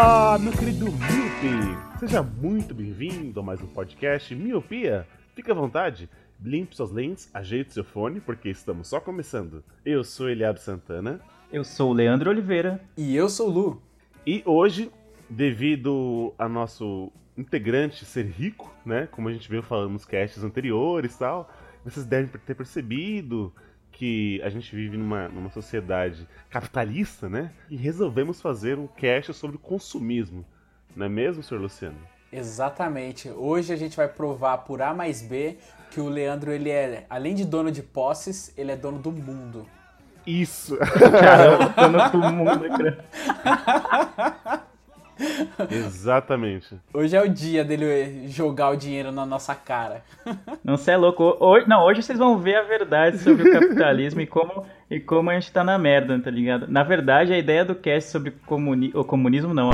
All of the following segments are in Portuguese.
Olá, meu querido Miope! Seja muito bem-vindo a mais um podcast Miopia. Fique à vontade, limpe suas lentes, ajeite seu fone, porque estamos só começando. Eu sou Eliab Santana Eu sou o Leandro Oliveira. E eu sou o Lu. e hoje, devido a nosso integrante ser rico, né? Como a gente veio falando nos casts anteriores e tal, vocês devem ter percebido que a gente vive numa, numa sociedade capitalista, né? E resolvemos fazer um cast sobre consumismo. Não é mesmo, senhor Luciano? Exatamente. Hoje a gente vai provar por A mais B que o Leandro, ele é, além de dono de posses, ele é dono do mundo. Isso! Caramba, tô no todo mundo, né, cara? Exatamente. Hoje é o dia dele jogar o dinheiro na nossa cara. Não, você é louco. Hoje, não, hoje vocês vão ver a verdade sobre o capitalismo e como, e como a gente tá na merda, tá ligado? Na verdade, a ideia do cast sobre comuni o comunismo não.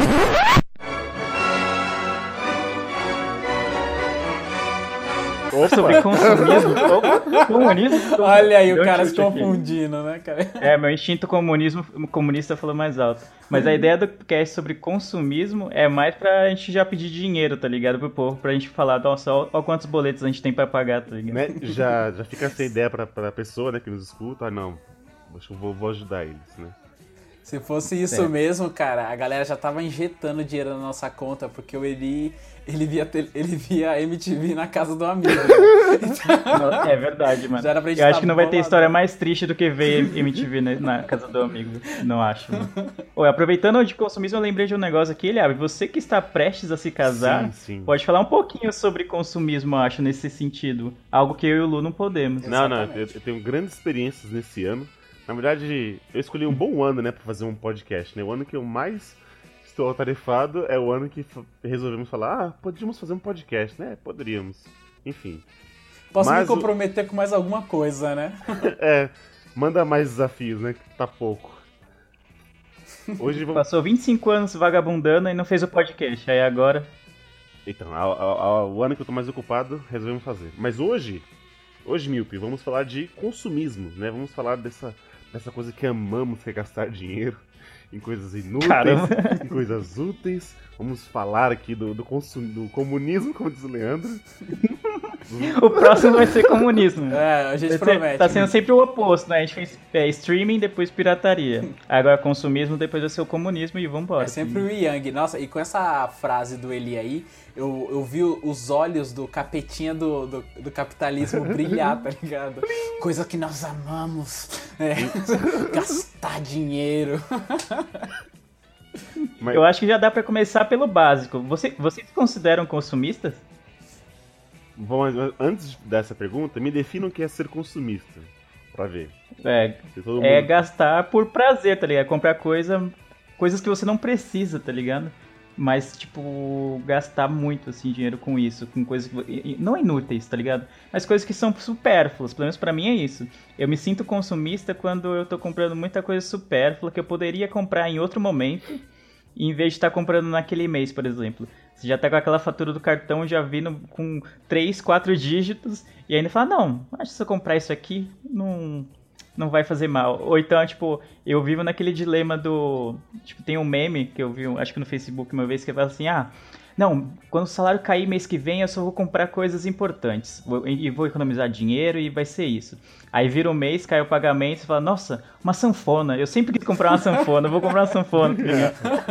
Ó. Sobre consumismo. Opa, comunismo. Olha aí o cara se chute aqui. confundindo, né, cara? É, meu instinto comunismo, comunista falou mais alto. Mas a ideia do cast sobre consumismo é mais pra gente já pedir dinheiro, tá ligado? Pro povo, pra gente falar, nossa, ó quantos boletos a gente tem pra pagar, tá ligado? Né? Já, já fica essa ideia pra, pra pessoa né, que nos escuta. Ah, não. Acho que eu vou, vou ajudar eles, né? Se fosse isso Certo. mesmo, cara, a galera já tava injetando dinheiro na nossa conta, porque o Eli, ele via, ele via MTV na casa do amigo. Então, É verdade, mano. Já era pra gente Eu acho tá que não vai ter história mais triste do que ver MTV na, na casa do amigo. Não acho. Mano. Oi, aproveitando de consumismo, eu lembrei de um negócio aqui, Eliabe. Você que está prestes a se casar, Sim, sim. pode falar um pouquinho sobre consumismo, eu acho, nesse sentido. Algo que eu e o Lu não podemos. Não, não, eu, Exatamente. eu tenho grandes experiências nesse ano. Na verdade, eu escolhi um bom ano, né, pra fazer um podcast, né? O ano que eu mais estou atarefado é o ano que resolvemos falar, ah, podíamos fazer um podcast, né? Poderíamos. Enfim. Posso Mas me o- comprometer com mais alguma coisa, né? É, manda mais desafios, né? Que tá pouco. Hoje vamos. Passou 25 anos vagabundando e não fez o podcast. Aí agora. Então, ao- ao- ao- o ano que eu tô mais ocupado, resolvemos fazer. Mas hoje, hoje, Milpe, vamos falar de consumismo, né? Vamos falar dessa, dessa coisa que amamos, que é gastar dinheiro em coisas inúteis, Caramba. em coisas úteis. Vamos falar aqui do, do, consum, do comunismo, como diz o Leandro. O próximo vai ser comunismo. É, a gente Vai ser- promete. tá sendo sempre o oposto, né? A gente fez é, streaming, depois pirataria. Agora consumismo, depois vai ser o comunismo e vambora. É sempre o Yang. Nossa, e com essa frase do Eli aí, eu, eu vi os olhos do capetinha do, do, do capitalismo brilhar, tá ligado? Coisa que nós amamos. É, gastar dinheiro. Mas, Eu acho que já dá pra começar pelo básico. Você, vocês se consideram consumistas? vamos, mas antes dessa pergunta, me definam o que é ser consumista. Pra ver. É, é mundo- gastar por prazer, tá ligado? Comprar coisa, coisas que você não precisa, tá ligado? Mas, tipo, gastar muito, assim, dinheiro com isso, com coisas que... Não inúteis, tá ligado? Mas coisas que são supérfluas, pelo menos pra mim é isso. Eu me sinto consumista quando eu tô comprando muita coisa supérflua que eu poderia comprar em outro momento, em vez de estar comprando naquele mês, por exemplo. Você já tá com aquela fatura do cartão já vindo com 3, 4 dígitos, e ainda fala, não, acho que se eu comprar isso aqui, não, não vai fazer mal. Ou então, tipo, eu vivo naquele dilema do. Tipo, tem um meme que eu vi, acho que no Facebook uma vez, que fala assim: ah, não, quando o salário cair mês que vem, eu só vou comprar coisas importantes. E vou economizar dinheiro e vai ser isso. Aí vira um mês, cai o pagamento e fala: nossa, uma sanfona. Eu sempre quis comprar uma sanfona, vou comprar uma sanfona.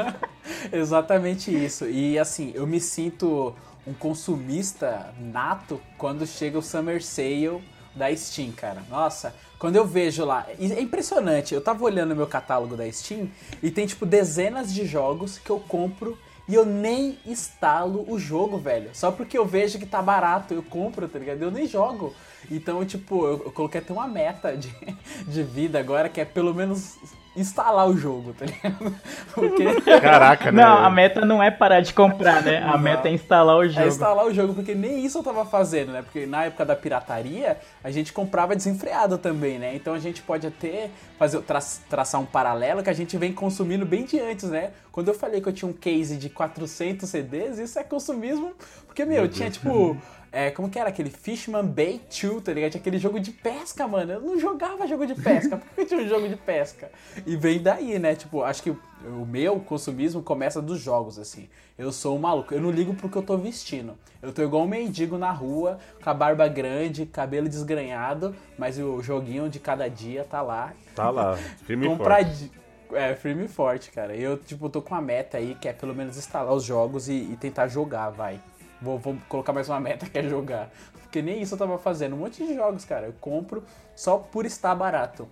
Exatamente isso. E assim, eu me sinto um consumista nato quando chega o Summer Sale da Steam, cara. Nossa, quando eu vejo lá, é impressionante. Eu tava olhando meu catálogo da Steam e tem tipo dezenas de jogos que eu compro e eu nem instalo o jogo, velho. Só porque eu vejo que tá barato, eu compro, tá ligado? Eu nem jogo. Então, tipo, eu, eu coloquei até uma meta de, de vida agora, que é pelo menos instalar o jogo, tá ligado? Porque Caraca, né? Não, a meta não é parar de comprar, né? A meta é instalar o é jogo. instalar o jogo, porque nem isso eu tava fazendo, né? Porque na época da pirataria, a gente comprava desenfreado também, né? Então a gente pode até fazer, tra traçar um paralelo que a gente vem consumindo bem de antes, né? Quando eu falei que eu tinha um case de 400 CDs, isso é consumismo, porque, meu, eu tinha tipo. É, como que era aquele Fishman Bay 2, tá ligado? Tinha aquele jogo de pesca, mano. Eu não jogava jogo de pesca. Por que tinha um jogo de pesca? E vem daí, né? Tipo, acho que o meu consumismo começa dos jogos, assim. Eu sou um maluco. Eu não ligo pro que eu tô vestindo. Eu tô igual um mendigo na rua, com a barba grande, cabelo desgranhado, mas o joguinho de cada dia tá lá. Tá lá, firme e Comprar forte. É, firme e forte, cara. Eu, tipo, tô com uma meta aí que é pelo menos instalar os jogos e, e tentar jogar, vai. Vou, vou colocar mais uma meta que é jogar. Porque nem isso eu tava fazendo. Um monte de jogos, cara. Eu compro só por estar barato.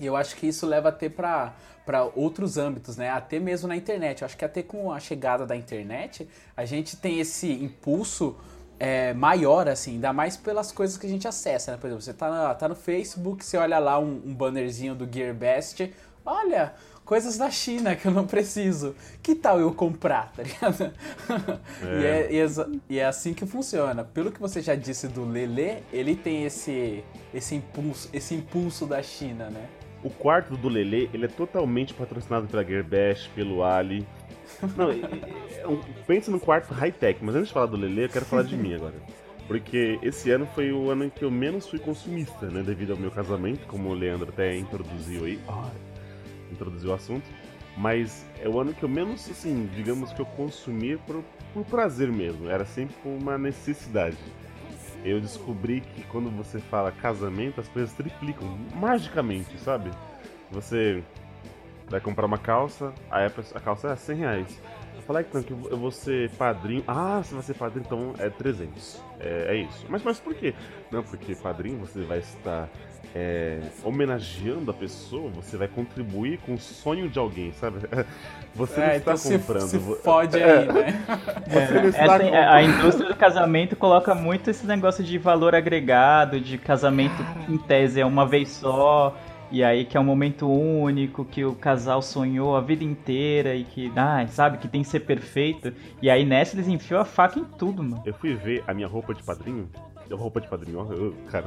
E eu acho que isso leva até pra, pra outros âmbitos, né? Até mesmo na internet. Eu acho que até com a chegada da internet, a gente tem esse impulso é, maior, assim, ainda mais pelas coisas que a gente acessa, né? Por exemplo, você tá, na- tá no Facebook, você olha lá um, um bannerzinho do GearBest, olha, coisas da China que eu não preciso. Que tal eu comprar, tá ligado? E, é, e, exa- e é assim que funciona. Pelo que você já disse do Lele, ele tem esse, esse, impulso, esse impulso da China, né? O quarto do Lele, ele é totalmente patrocinado pela Gearbest, pelo Ali. Não, é- é pensa num quarto high-tech, mas antes de falar do Lele, eu quero falar de mim agora. Porque esse ano foi o ano em que eu menos fui consumista, né? Devido ao meu casamento, como o Leandro até introduziu aí. Ah, introduziu o assunto. Mas é o ano que eu menos, assim, digamos que eu consumi por, por prazer mesmo. Era sempre uma necessidade. Eu descobri que quando você fala casamento, as coisas triplicam magicamente, sabe? Você vai comprar uma calça, a calça é 100 reais. Eu falei então que eu vou ser padrinho. Ah, você vai ser padrinho, então é 300. É, é isso. Mas, mas por quê? Não, porque padrinho você vai estar é, homenageando a pessoa, você vai contribuir com o sonho de alguém, sabe? Você não É, está então se, comprando. se vo- fode É, aí, né? É, está essa- comprando. a indústria do casamento coloca muito esse negócio de valor agregado, de casamento em tese é uma vez só, e aí que é um momento único, que o casal sonhou a vida inteira e que, ah, sabe, que tem que ser perfeito. E aí nessa eles enfiam a faca em tudo, mano. Eu fui ver a minha roupa de padrinho. Roupa de padrinho, ó, eu- cara.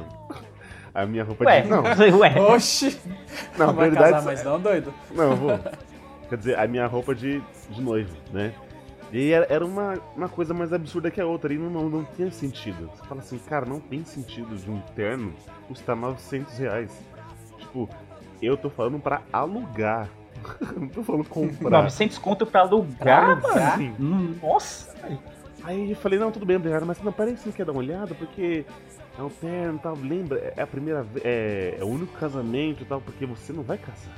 A minha roupa Ué, de. Não, ué. Oxi! não, Não vai casar mais não, doido? Não, eu vou. Quer dizer, a minha roupa de, de noivo, né? E era, uma, uma coisa mais absurda que a outra, e não, não, não tinha sentido. Você fala assim, cara, não tem sentido de um terno custar 900 reais. Tipo, eu tô falando pra alugar. não tô falando comprar. 900 conto pra alugar, Pra mano. alugar? Sim. Nossa. Aí eu falei, não, tudo bem, obrigado, mas não, peraí, você não quer dar uma olhada? Porque é um terno e tal, lembra, é a primeira vez, é, é o único casamento e tal, porque você não vai casar.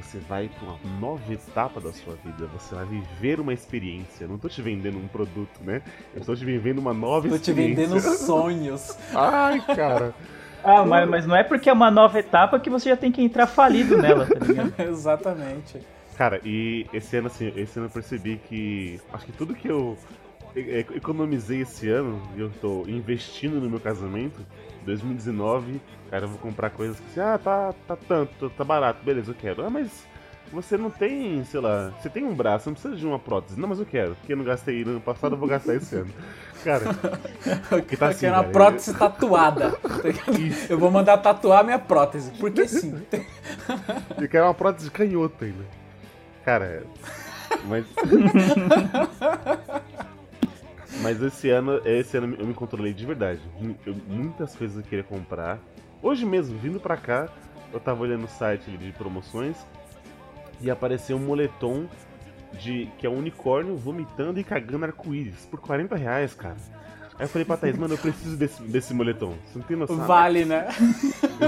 Você vai pra uma nova etapa da sua vida, você vai viver uma experiência. Eu não tô te vendendo um produto, né? Eu estou te vendendo uma nova Tô te experiência. vendendo sonhos. Ai, cara. Ah, mas, mas não é porque é uma nova etapa que você já tem que entrar falido nela, tá ligado? Exatamente. Cara, e esse ano, assim, esse ano eu percebi que. Acho que tudo que eu economizei esse ano, e eu tô investindo no meu casamento, 2019, cara, eu vou comprar coisas que assim, ah, tá, tá tanto, tá barato, beleza, eu quero. Ah, mas você não tem, sei lá, você tem um braço, não precisa de uma prótese. Não, mas eu quero, porque eu não gastei no ano passado, eu vou gastar esse ano. Cara, que tá eu assim, quero uma prótese tatuada. tá eu vou mandar tatuar minha prótese. Porque sim. eu quero uma prótese de canhoto ainda. Cara, mas. Mas esse ano, esse ano eu me controlei de verdade. Eu- muitas coisas eu queria comprar. Hoje mesmo, vindo pra cá, eu tava olhando o site de promoções e apareceu um moletom de que é um unicórnio vomitando e cagando arco-íris por 40 reais, cara. Aí eu falei pra Thaís, mano, eu preciso desse, desse moletom. Você não tem noção? Vale, né?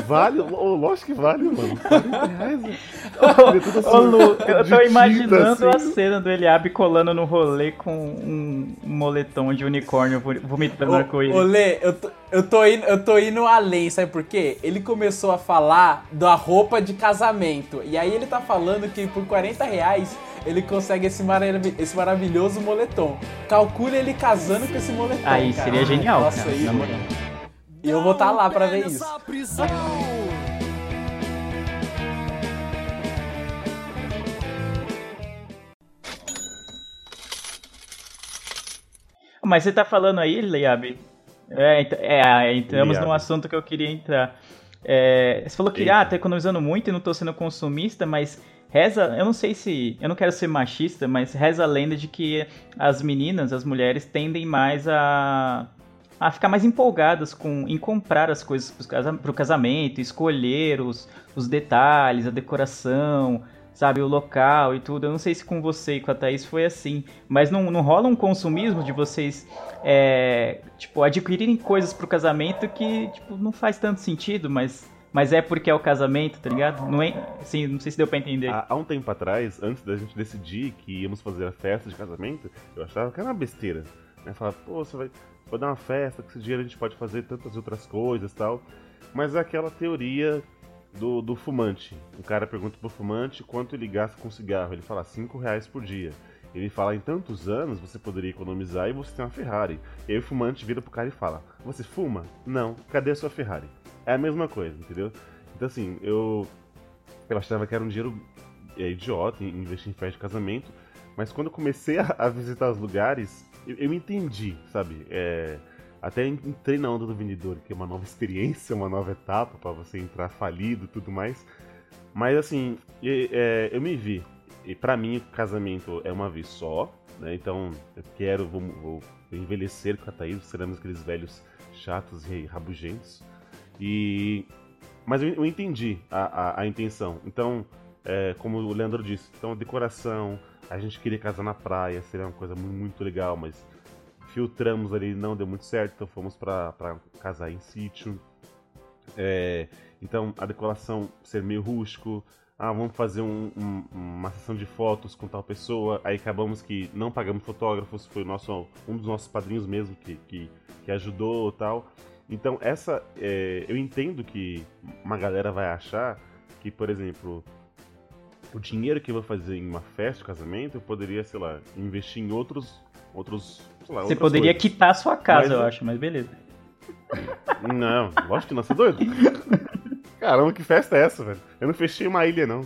Vale? Lógico que vale, mano. 40 reais, é todo Ô Lu, eu de tô imaginando a assim. cena do Eliabe colando no rolê com um moletom de unicórnio vo- vomitando arco-íris. ô, Lê, eu tô, eu, tô indo, eu tô indo além, sabe por quê? Ele começou a falar da roupa de casamento. E aí ele tá falando que por 40 reais ele consegue esse, marav- esse maravilhoso moletom. Calcule ele casando com esse moletom. Aí cara. seria genial, Nossa, cara, na moral. E eu vou estar lá pra ver isso. Mas você tá falando aí, Leiab? É, é, entramos Leiab. num assunto que eu queria entrar. É, você falou que Eita. ah, tá economizando muito e não tô sendo consumista, mas reza, eu não sei se, eu não quero ser machista, mas reza a lenda de que as meninas, as mulheres tendem mais a a ficar mais empolgadas com em comprar as coisas casa- pro casamento, escolher os, os detalhes, a decoração, sabe, o local e tudo. Eu não sei se com você e com a Thaís foi assim, mas não, não rola um consumismo de vocês, é, tipo, adquirirem coisas pro casamento que, tipo, não faz tanto sentido, mas, mas é porque é o casamento, tá ligado? Não é, assim, não sei se deu pra entender. Há, há um tempo atrás, antes da gente decidir que íamos fazer a festa de casamento, eu achava que era uma besteira. Né? Pô, você vai, vai dar uma festa, que esse dinheiro a gente pode fazer tantas outras coisas tal. Mas é aquela teoria do, do fumante. O cara pergunta pro fumante quanto ele gasta com cigarro. Ele fala 5 reais por dia. Ele fala, em tantos anos você poderia economizar e você tem uma Ferrari. E aí o fumante vira pro cara e fala, você fuma? Não, cadê a sua Ferrari? É a mesma coisa, entendeu? Então assim, eu, eu achava que era um dinheiro é, idiota investir em festa de casamento, mas quando eu comecei a, a visitar os lugares, eu, eu entendi, sabe? É, até entrei na onda do vendedor, que é uma nova experiência, uma nova etapa para você entrar falido e tudo mais. Mas assim, é, eu me vi. E para mim, casamento é uma vez só, né? Então, eu quero, vou, vou envelhecer com a Thaís, seremos aqueles velhos chatos e rabugentos. E mas eu, entendi a, a, a intenção. Então, é, como o Leandro disse, então a decoração, a gente queria casar na praia, seria uma coisa muito, muito legal, mas filtramos ali, não deu muito certo, então fomos pra casar em sítio. É, então a decoração ser meio rústico. Ah, vamos fazer um- um- uma sessão de fotos com tal pessoa. Aí acabamos que não pagamos fotógrafos, foi nosso, um dos nossos padrinhos mesmo que, que, que ajudou tal. Então essa. é, eu entendo que uma galera vai achar que, por exemplo, o dinheiro que eu vou fazer em uma festa de casamento, eu poderia, sei lá, investir em outros. outros sei lá, Você poderia coisas. quitar a sua casa, Mas eu eu- acho, mas beleza. Não, lógico que não, você é doido? Caramba, que festa é essa, velho? Eu não fechei uma ilha, não.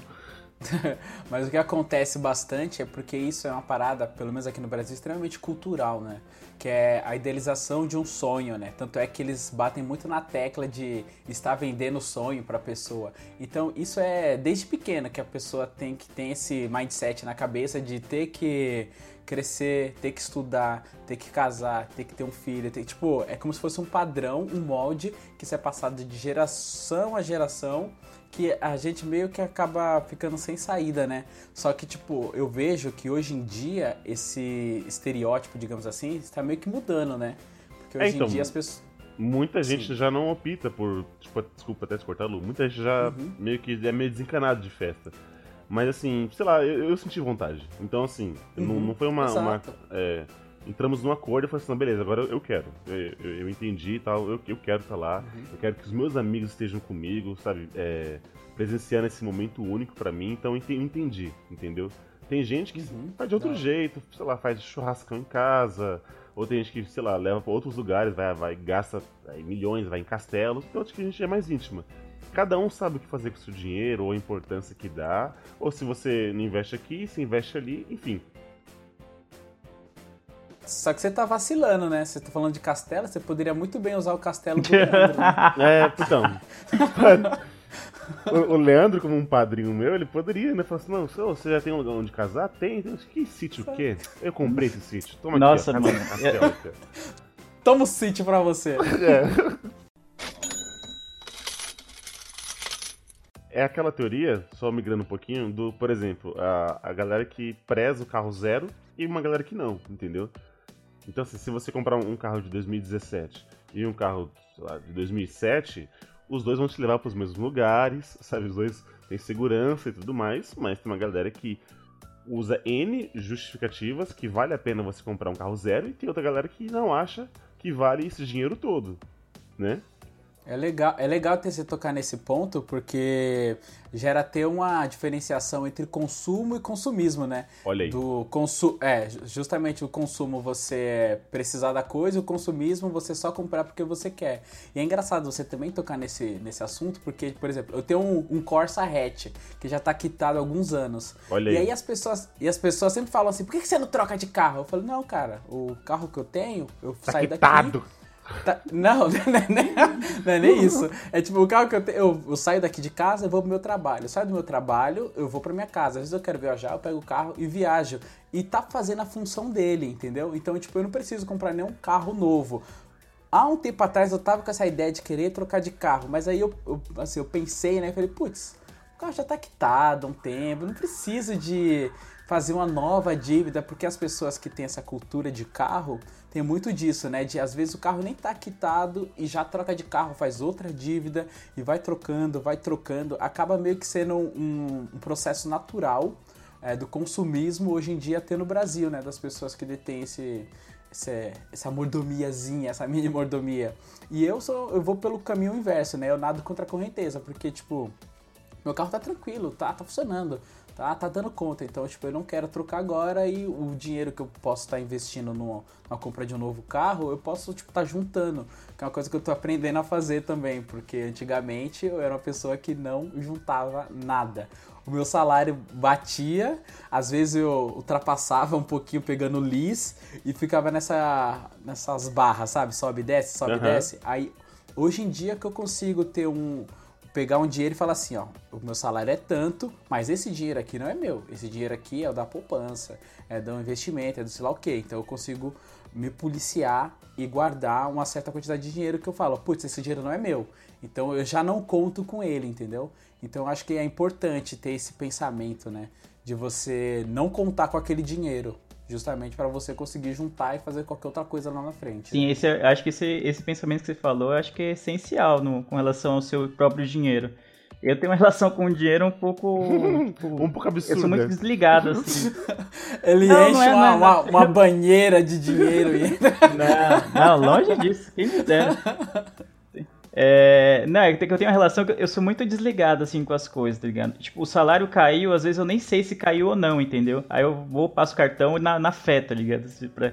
Mas o que acontece bastante é porque isso é uma parada, pelo menos aqui no Brasil, extremamente cultural, né? Que é a idealização de um sonho, né? Tanto é que eles batem muito na tecla de estar vendendo o sonho pra pessoa. Então, isso é desde pequeno que a pessoa tem que tem esse mindset na cabeça de ter que crescer, ter que estudar, ter que casar, ter que ter um filho, ter, tipo, é como se fosse um padrão, um molde que isso é passado de geração a geração que a gente meio que acaba ficando sem saída, né? Só que, tipo, eu vejo que hoje em dia esse estereótipo, digamos assim, está meio que mudando, né? Porque É, hoje então, em dia as pessoas. Muita gente Sim. já não opta por. Tipo, desculpa até te cortar, Lu. Muita gente já Uhum. meio que é meio desencanado de festa. Mas assim, sei lá, eu, eu senti vontade. Então, assim, não, Uhum, não foi uma. uma, é, entramos num acordo e falei assim, não, beleza, agora eu, eu quero. Eu, eu- eu entendi e tal, eu, eu quero estar lá. Uhum. Eu quero que os meus amigos estejam comigo, sabe? É, presenciando esse momento único pra mim. Então, eu ente- entendi, entendeu? Tem gente que Uhum, faz de outro da- jeito, sei lá, faz churrascão em casa. Ou tem gente que, sei lá, leva pra outros lugares, vai, vai gasta milhões, vai em castelos. Tem outros que a gente é mais íntima. Cada um sabe o que fazer com o seu dinheiro, ou a importância que dá. Ou se você não investe aqui, se investe ali, enfim. Só que você tá vacilando, né? Você tá falando de castelo, você poderia muito bem usar o castelo do Leandro, né? É, então. o, o Leandro, como um padrinho meu, ele poderia, né? Falar assim, não, senhor, você já tem um lugar onde casar? Tem, tem. Que sítio o quê? Eu comprei esse sítio. Toma Nossa, aqui, ó. mano. Castelo aqui. Toma o sítio pra você. É aquela teoria, só migrando um pouquinho, do, por exemplo, a, a galera que preza o carro zero e uma galera que não, entendeu? Então, assim, se você comprar um carro de 2017 e um carro, lá, de 2007, os dois vão te levar para os mesmos lugares, sabe? Os dois têm segurança e tudo mais, mas tem uma galera que usa N justificativas que vale a pena você comprar um carro zero e tem outra galera que não acha que vale esse dinheiro todo, né? É legal, é legal ter você tocar nesse ponto, porque gera ter uma diferenciação entre consumo e consumismo, né? Olha aí. Do consu é, justamente o consumo você precisar da coisa, o consumismo você só comprar porque você quer. E é engraçado você também tocar nesse, nesse assunto, porque, por exemplo, eu tenho um, um Corsa hatch que já tá quitado há alguns anos. Olha e aí. aí as pessoas, e as pessoas sempre falam assim: por que você não troca de carro? Eu falo, não, cara, o carro que eu tenho, eu Tá saio quitado. daqui. Tá- não, não é, nem, não é nem isso. É tipo, o carro que eu tenho. Eu, eu saio daqui de casa e vou pro meu trabalho. Eu saio do meu trabalho, eu vou pra minha casa. Às vezes eu quero viajar, eu pego o carro e viajo. E tá fazendo a função dele, entendeu? Então, tipo, eu não preciso comprar nenhum carro novo. Há um tempo atrás eu tava com essa ideia de querer trocar de carro, mas aí eu, eu, assim, eu pensei, né? Falei, putz, o carro já tá quitado há um tempo, não preciso de fazer uma nova dívida, porque as pessoas que têm essa cultura de carro tem muito disso, né? De às vezes o carro nem tá quitado e já troca de carro, faz outra dívida e vai trocando, vai trocando. Acaba meio que sendo um, um processo natural é, do consumismo hoje em dia até no Brasil, né? Das pessoas que detêm esse, esse- essa mordomiazinha, essa mini mordomia. E eu sou, eu vou pelo caminho inverso, né? Eu nado contra a correnteza, porque, tipo, meu carro tá tranquilo, tá, tá funcionando, tá, tá dando conta. Então, tipo, eu não quero trocar agora e o dinheiro que eu posso estar investindo no, na compra de um novo carro, eu posso, tipo, tá juntando. Que é uma coisa que eu tô aprendendo a fazer também, porque antigamente eu era uma pessoa que não juntava nada. O meu salário batia, às vezes eu ultrapassava um pouquinho pegando lis e ficava nessa, nessas barras, sabe? Sobe e desce, sobe e Aham. desce. Aí, hoje em dia que eu consigo ter um, pegar um dinheiro e falar assim, ó, o meu salário é tanto, mas esse dinheiro aqui não é meu. Esse dinheiro aqui é o da poupança, é do investimento, é do sei lá o quê. Então eu consigo me policiar e guardar uma certa quantidade de dinheiro que eu falo, putz, esse dinheiro não é meu. Então eu já não conto com ele, entendeu? Então eu acho que é importante ter esse pensamento, né, de você não contar com aquele dinheiro, justamente para você conseguir juntar e fazer qualquer outra coisa lá na frente. Sim, esse, é- acho que esse, esse pensamento que você falou, eu acho que é essencial no, com relação ao seu próprio dinheiro. Eu tenho uma relação com o dinheiro um pouco. tipo, Um pouco eu sou absurda. muito desligado, assim. Ele Não, enche não é, uma, não uma- uma banheira de dinheiro e Não, não, longe disso, quem me dera. É, não, é que eu tenho uma relação que eu sou muito desligado, assim, com as coisas, tá ligado? Tipo, o salário caiu, às vezes eu nem sei se caiu ou não, entendeu? Aí eu vou, passo o cartão na, na fé, tá ligado? Pra,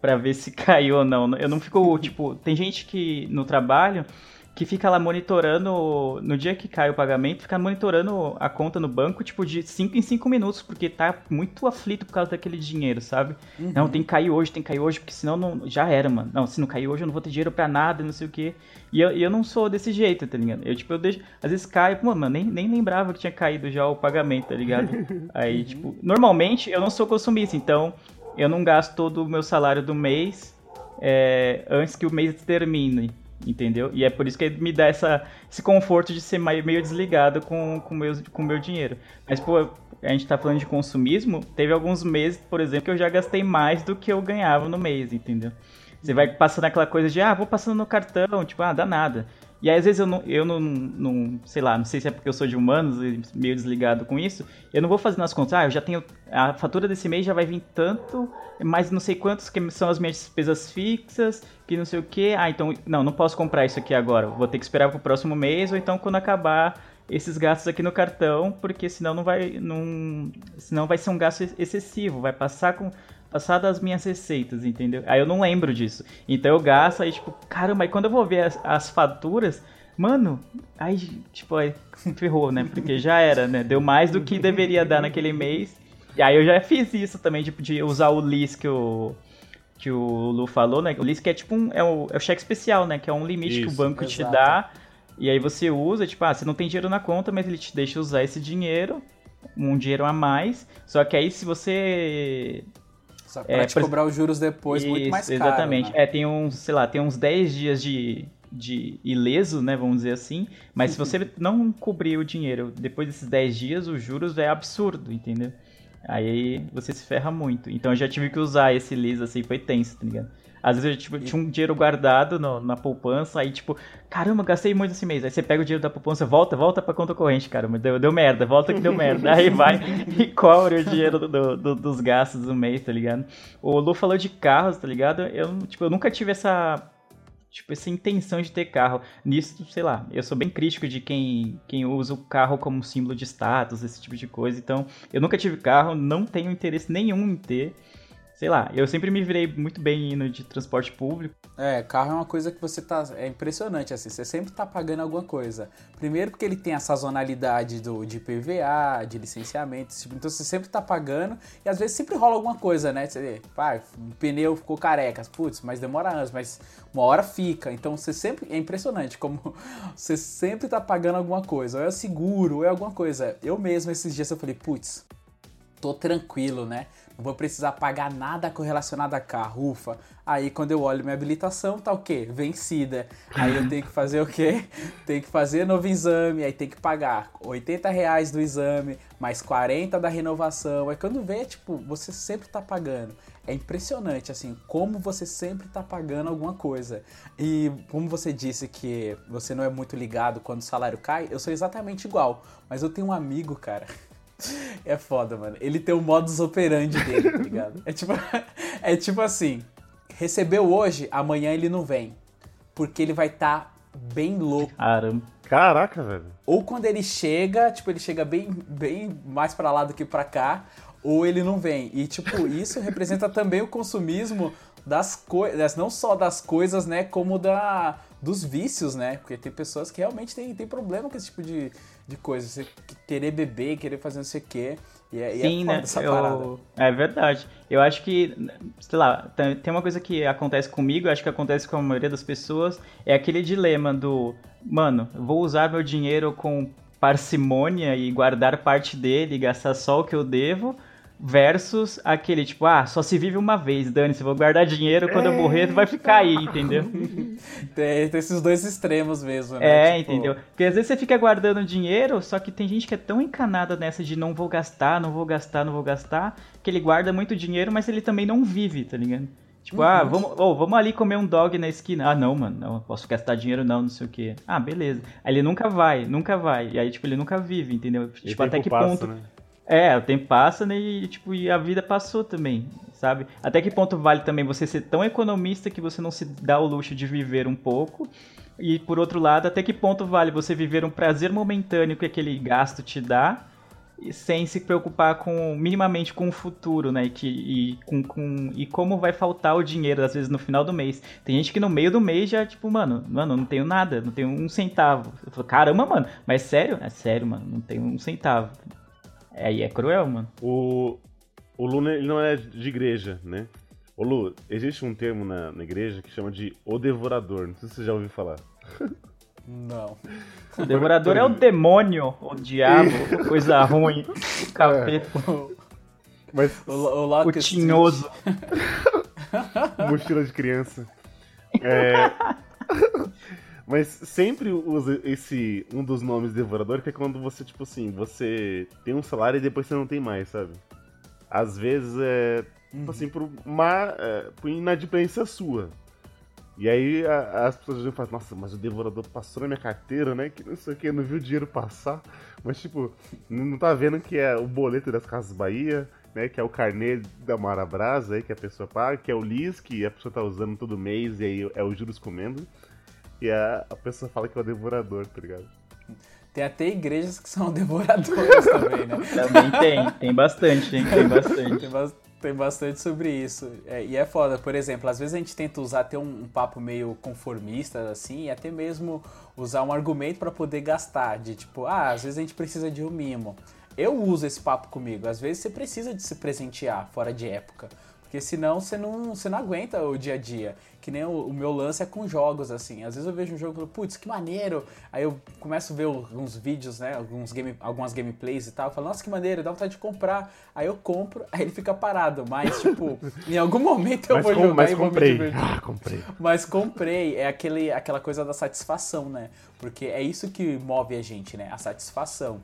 pra ver se caiu ou não. Eu não fico, tipo, tem gente que no trabalho que fica lá monitorando, no dia que cai o pagamento, fica monitorando a conta no banco, tipo, de 5 em 5 minutos, porque tá muito aflito por causa daquele dinheiro, sabe? Não, tem que cair hoje, tem que cair hoje, porque senão não, já era, mano. Não, se não cair hoje eu não vou ter dinheiro pra nada, não sei o quê. E eu, eu não sou desse jeito, tá ligado? Eu, tipo, eu deixo, às vezes cai, pô, mano, nem, nem lembrava que tinha caído já o pagamento, tá ligado? Aí, tipo, normalmente eu não sou consumista, então eu não gasto todo o meu salário do mês é, antes que o mês termine, entendeu? E é por isso que me dá essa, esse conforto de ser meio desligado com o com meus- com meu dinheiro. Mas, pô, a gente tá falando de consumismo, teve alguns meses, por exemplo, que eu já gastei mais do que eu ganhava no mês, entendeu? Você vai passando aquela coisa de, ah, vou passando no cartão, tipo, ah, dá nada. E aí, às vezes eu não, eu não, não, sei lá, não sei se é porque eu sou de humanos e meio desligado com isso, eu não vou fazendo as contas, ah, eu já tenho, a fatura desse mês já vai vir tanto, mais não sei quantos que são as minhas despesas fixas, que não sei o que, ah, então, não, não posso comprar isso aqui agora, vou ter que esperar pro próximo mês, ou então quando acabar esses gastos aqui no cartão, porque senão não vai, não, senão vai ser um gasto excessivo, vai passar com passar das minhas receitas, entendeu? Aí eu não lembro disso. Então eu gasto, aí tipo, caramba, aí quando eu vou ver as, as faturas, mano, aí tipo, aí ferrou, né? Porque já era, né? Deu mais do que deveria dar naquele mês. E aí eu já fiz isso também, tipo, de usar o LIS que o, que o Lu falou, né? O LIS que é tipo um, é o, é o cheque especial, né? Que é um limite que o Isso, banco te exato. dá. E aí você usa, tipo, ah, você não tem dinheiro na conta, mas ele te deixa usar esse dinheiro, um dinheiro a mais. Só que aí se você Só pra É, te cobrar os juros depois muito Isso, mais caro. Exatamente. né? É, tem uns, sei lá, tem uns 10 dias de, de ileso, né, vamos dizer assim. Mas se você não cobrir o dinheiro depois desses 10 dias, os juros é absurdo, entendeu? Aí você se ferra muito. Então eu já tive que usar esse liso assim, foi tenso, tá ligado? Às vezes eu tipo, tinha um dinheiro guardado no- na poupança, aí tipo, caramba, gastei muito esse mês. Aí você pega o dinheiro da poupança, volta, volta pra conta corrente, cara, mas deu, deu merda, volta que deu merda. Aí vai e cobre o dinheiro do- do- dos gastos do mês, tá ligado? O Lu falou de carros, tá ligado? Eu, tipo, eu nunca tive essa tipo, essa intenção de ter carro. Nisso, sei lá, eu sou bem crítico de quem, quem usa o carro como símbolo de status, esse tipo de coisa. Então, eu nunca tive carro, não tenho interesse nenhum em ter sei lá, eu sempre me virei muito bem indo de transporte público. É, carro é uma coisa que você tá. É impressionante, assim, você sempre tá pagando alguma coisa. Primeiro porque ele tem a sazonalidade do, de PVA, de licenciamento, tipo, então você sempre tá pagando e às vezes sempre rola alguma coisa, né? Você pá, o pneu ficou careca, putz, mas demora anos, mas uma hora fica. Então você sempre. É impressionante como você sempre tá pagando alguma coisa. Ou é seguro, ou é alguma coisa. Eu mesmo esses dias eu falei, putz, tô tranquilo, né? Não vou precisar pagar nada correlacionado a carro, ufa. Aí quando eu olho minha habilitação, tá o quê? Vencida. Aí eu tenho que fazer o quê? Tenho que fazer novo exame, aí tem que pagar 80 reais do exame, mais 40 da renovação. Aí quando vê, tipo, você sempre tá pagando. É impressionante, assim, como você sempre tá pagando alguma coisa. E como você disse que você não é muito ligado quando o salário cai, eu sou exatamente igual. Mas eu tenho um amigo, cara, é foda, mano. Ele tem o modus operandi dele, tá ligado? É tipo, é tipo assim: recebeu hoje, amanhã ele não vem. Porque ele vai estar tá bem louco. Caramba. Caraca, velho. Ou quando ele chega, tipo, ele chega bem, bem mais para lá do que para cá, ou ele não vem. E, tipo, isso representa também o consumismo das coisas, não só das coisas, né, como da, dos vícios, né? Porque tem pessoas que realmente têm, têm problema com esse tipo de, de coisa. Você querer beber, querer fazer não sei o quê. E é, Sim, e é né? Eu... É verdade. Eu acho que, sei lá, tem uma coisa que acontece comigo, acho que acontece com a maioria das pessoas, é aquele dilema do, mano, vou usar meu dinheiro com parcimônia e guardar parte dele e gastar só o que eu devo, versus aquele tipo, ah, só se vive uma vez, dane-se, vou guardar dinheiro, quando eu morrer vai ficar aí, entendeu? tem, tem, esses dois extremos mesmo, né? É, tipo... entendeu? Porque às vezes você fica guardando dinheiro, só que tem gente que é tão encanada nessa de não vou gastar, não vou gastar, não vou gastar, que ele guarda muito dinheiro, mas ele também não vive, tá ligado? Tipo, uhum. ah, vamos, oh, vamos ali comer um dog na esquina. Ah, não, mano, não posso gastar dinheiro não, não sei o quê. Ah, beleza. Aí ele nunca vai, nunca vai. E aí, tipo, ele nunca vive, entendeu? tipo, até que passa, ponto. Né? É, o tempo passa, né? E, tipo, e a vida passou também, sabe? Até que ponto vale também você ser tão economista que você não se dá o luxo de viver um pouco? E por outro lado, até que ponto vale você viver um prazer momentâneo que aquele gasto te dá? sem se preocupar com minimamente com o futuro, né? E, que, e, com, com, e como vai faltar o dinheiro, às vezes, no final do mês. Tem gente que no meio do mês já, tipo, mano, mano, não tenho nada, não tenho um centavo. Eu falo, caramba, mano, mas sério? É sério, mano, não tenho um centavo. É, aí é cruel, mano. O, o Lu ele não é de igreja, né? Ô Lu, existe um termo na, na igreja que chama de o devorador. Não sei se você já ouviu falar. Não. O devorador é o demônio, o diabo, coisa ruim, o capeta. É. Mas o, o, o tinhoso. Mochila de criança. É... Mas sempre usa esse um dos nomes devorador, que é quando você, tipo assim, você tem um salário e depois você não tem mais, sabe? Às vezes é, tipo uhum. assim, por uma é, por inadimplência sua. E aí a, as pessoas vão falar, nossa, mas o devorador passou na minha carteira, né? Que não sei o que, não viu o dinheiro passar. Mas, tipo, não tá vendo que é o boleto das Casas Bahia, né? Que é o carnê da Marabras aí que a pessoa paga, que é o LIS, que a pessoa tá usando todo mês e aí é os juros comendo. E a, a pessoa fala que é o devorador, tá ligado? Tem até igrejas que são devoradoras também, né? Também tem, tem bastante, hein? Tem bastante. tem, ba tem, bastante sobre isso. É, e é foda, por exemplo, às vezes a gente tenta usar até um, um papo meio conformista, assim, e até mesmo usar um argumento para poder gastar, de tipo, ah, às vezes a gente precisa de um mimo. Eu uso esse papo comigo, às vezes você precisa de se presentear fora de época. Porque senão você não, você não aguenta o dia a dia. Que nem o, o meu lance é com jogos, assim. Às vezes eu vejo um jogo e falo, putz, que maneiro. Aí eu começo a ver alguns vídeos, né? Alguns game, algumas gameplays e tal. Eu falo, nossa, que maneiro, dá vontade de comprar. Aí eu compro, aí ele fica parado. Mas, tipo, em algum momento eu mas vou com, jogar mas e comprei. Ah, comprei. Mas comprei. É aquele, aquela coisa da satisfação, né? Porque é isso que move a gente, né? A satisfação.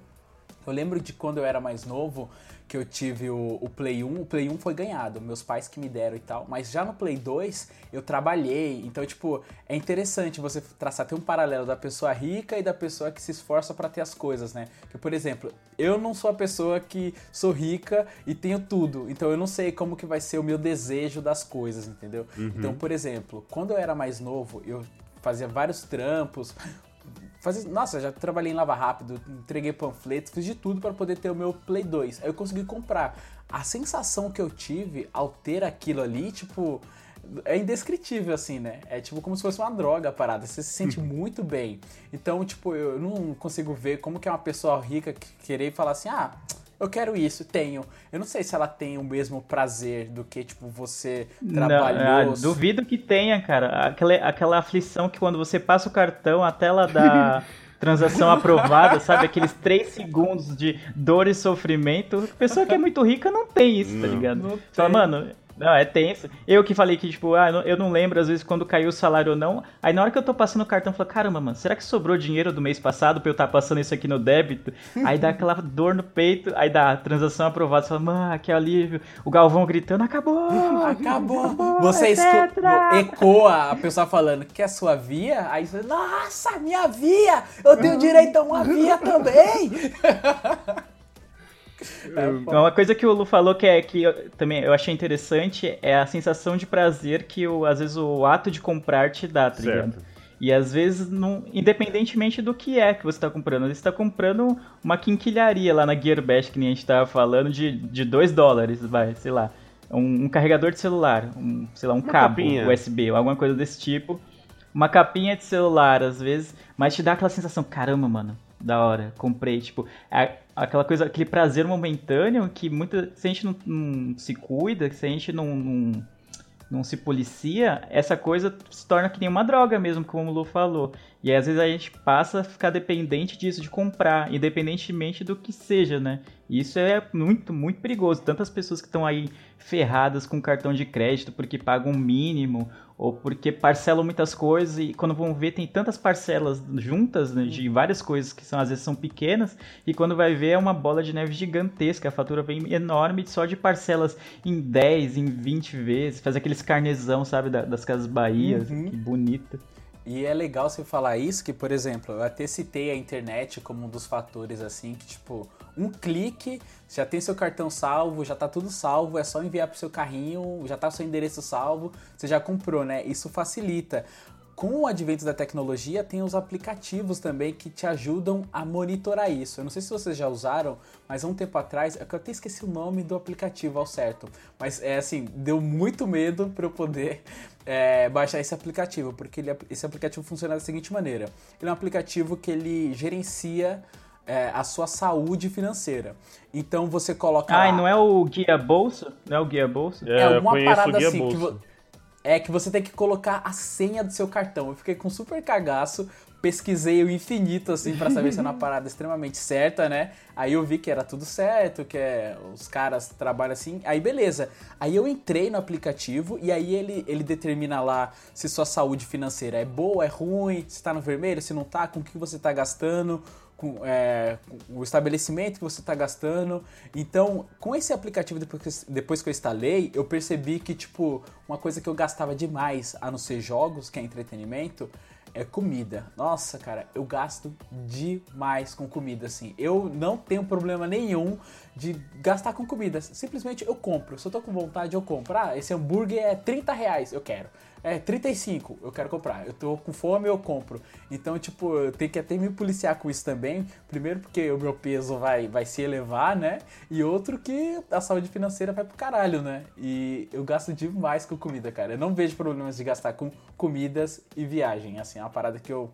Eu lembro de quando eu era mais novo que eu tive o, o, Play 1, o Play 1 foi ganhado, meus pais que me deram e tal, mas já no Play 2 eu trabalhei, então, tipo, é interessante você traçar, ter um paralelo da pessoa rica e da pessoa que se esforça para ter as coisas, né? Que, por exemplo, eu não sou a pessoa que sou rica e tenho tudo, então eu não sei como que vai ser o meu desejo das coisas, entendeu? Uhum. Então, por exemplo, quando eu era mais novo, eu fazia vários trampos, Fazia, nossa, já trabalhei em Lava Rápido, entreguei panfletos, fiz de tudo para poder ter o meu Play 2. Aí eu consegui comprar. A sensação que eu tive ao ter aquilo ali, tipo, é indescritível, assim, né? É tipo como se fosse uma droga a parada. Você se sente muito bem. Então, tipo, eu não consigo ver como que é uma pessoa rica querer falar assim, ah eu quero isso, tenho. Eu não sei se ela tem o mesmo prazer do que, tipo, você trabalhou. Não, ah, duvido que tenha, cara. Aquela, aquela aflição que quando você passa o cartão, a tela da transação aprovada, sabe? Aqueles três segundos de dor e sofrimento. A pessoa que é muito rica não tem isso, tá ligado? Não Fala, mano, não, é tenso. Eu que falei que, tipo, ah, eu não lembro às vezes quando caiu o salário ou não. Aí na hora que eu tô passando o cartão, eu falo, caramba, mano, será que sobrou dinheiro do mês passado pra eu estar tá passando isso aqui no débito? Aí dá aquela dor no peito, aí dá a transação aprovada, você fala, mano, que alívio. O Galvão gritando, acabou! Acabou! acabou você ecoa a pessoa falando, que é sua via? Aí você, nossa, minha via! Eu tenho direito a uma via também! É, uma coisa que o Lu falou que é que eu, também eu achei interessante é a sensação de prazer que o, às vezes o ato de comprar te dá, tá ligado? E às vezes, não, independentemente do que é que você está comprando, você está comprando uma quinquilharia lá na Gearbest, que nem a gente estava falando, de 2 dólares, vai, sei lá. Um, um, carregador de celular, um, sei lá, um uma cabo capinha. USB, alguma coisa desse tipo. Uma capinha de celular, às vezes, mas te dá aquela sensação, caramba, mano, da hora, comprei, tipo, é aquela coisa, aquele prazer momentâneo que muita, se a gente não, não se cuida, se a gente não, não, não, se policia, essa coisa se torna que nem uma droga mesmo, como o Lu falou. E às vezes a gente passa a ficar dependente disso, de comprar, independentemente do que seja, né? E isso é muito, muito perigoso. Tantas pessoas que estão aí ferradas com cartão de crédito porque pagam o mínimo ou porque parcelam muitas coisas e quando vão ver tem tantas parcelas juntas né, de várias coisas que são às vezes são pequenas e quando vai ver é uma bola de neve gigantesca, a fatura vem enorme só de parcelas em 10, em 20 vezes, faz aqueles carnezão, sabe, das Casas Bahia, uhum. que bonito. E é legal você falar isso, que, por exemplo, eu até citei a internet como um dos fatores, assim, que, tipo, um clique, já tem seu cartão salvo, já tá tudo salvo, é só enviar pro seu carrinho, já tá o seu endereço salvo, você já comprou, né? Isso facilita com o advento da tecnologia, tem os aplicativos também que te ajudam a monitorar isso. Eu não sei se vocês já usaram, mas há um tempo atrás, é eu até esqueci o nome do aplicativo ao certo, mas é assim, deu muito medo para eu poder é, baixar esse aplicativo, porque ele, esse aplicativo funciona da seguinte maneira: ele é um aplicativo que ele gerencia é, a sua saúde financeira. Então você coloca. Ah, lá... não é o guia bolsa? Não é o guia bolsa? É, é uma parada assim. Que, é que você tem que colocar a senha do seu cartão. Eu fiquei com super cagaço, pesquisei o infinito assim para saber se era uma parada extremamente certa, né? Aí eu vi que era tudo certo, que é, os caras trabalham assim. Aí beleza. Aí eu entrei no aplicativo e aí ele, ele determina lá se sua saúde financeira é boa, é ruim, se tá no vermelho, se não tá, com o que você tá gastando, com, é, o estabelecimento que você está gastando. Então, com esse aplicativo, depois que, depois que eu instalei, eu percebi que, tipo, uma coisa que eu gastava demais, a não ser jogos, que é entretenimento, é comida. Nossa, cara, eu gasto demais com comida, assim. Eu não tenho problema nenhum de gastar com comida. Simplesmente eu compro. Se eu tô com vontade, eu compro. Ah, esse hambúrguer é 30 reais, eu quero. É 35, eu quero comprar. Eu tô com fome, eu compro. Então, tipo, eu tenho que até me policiar com isso também. Primeiro porque o meu peso vai, vai se elevar, né? E outro que a saúde financeira vai pro caralho, né? E eu gasto demais com comida, cara. Eu não vejo problemas de gastar com comidas e viagem. Assim, é uma parada que eu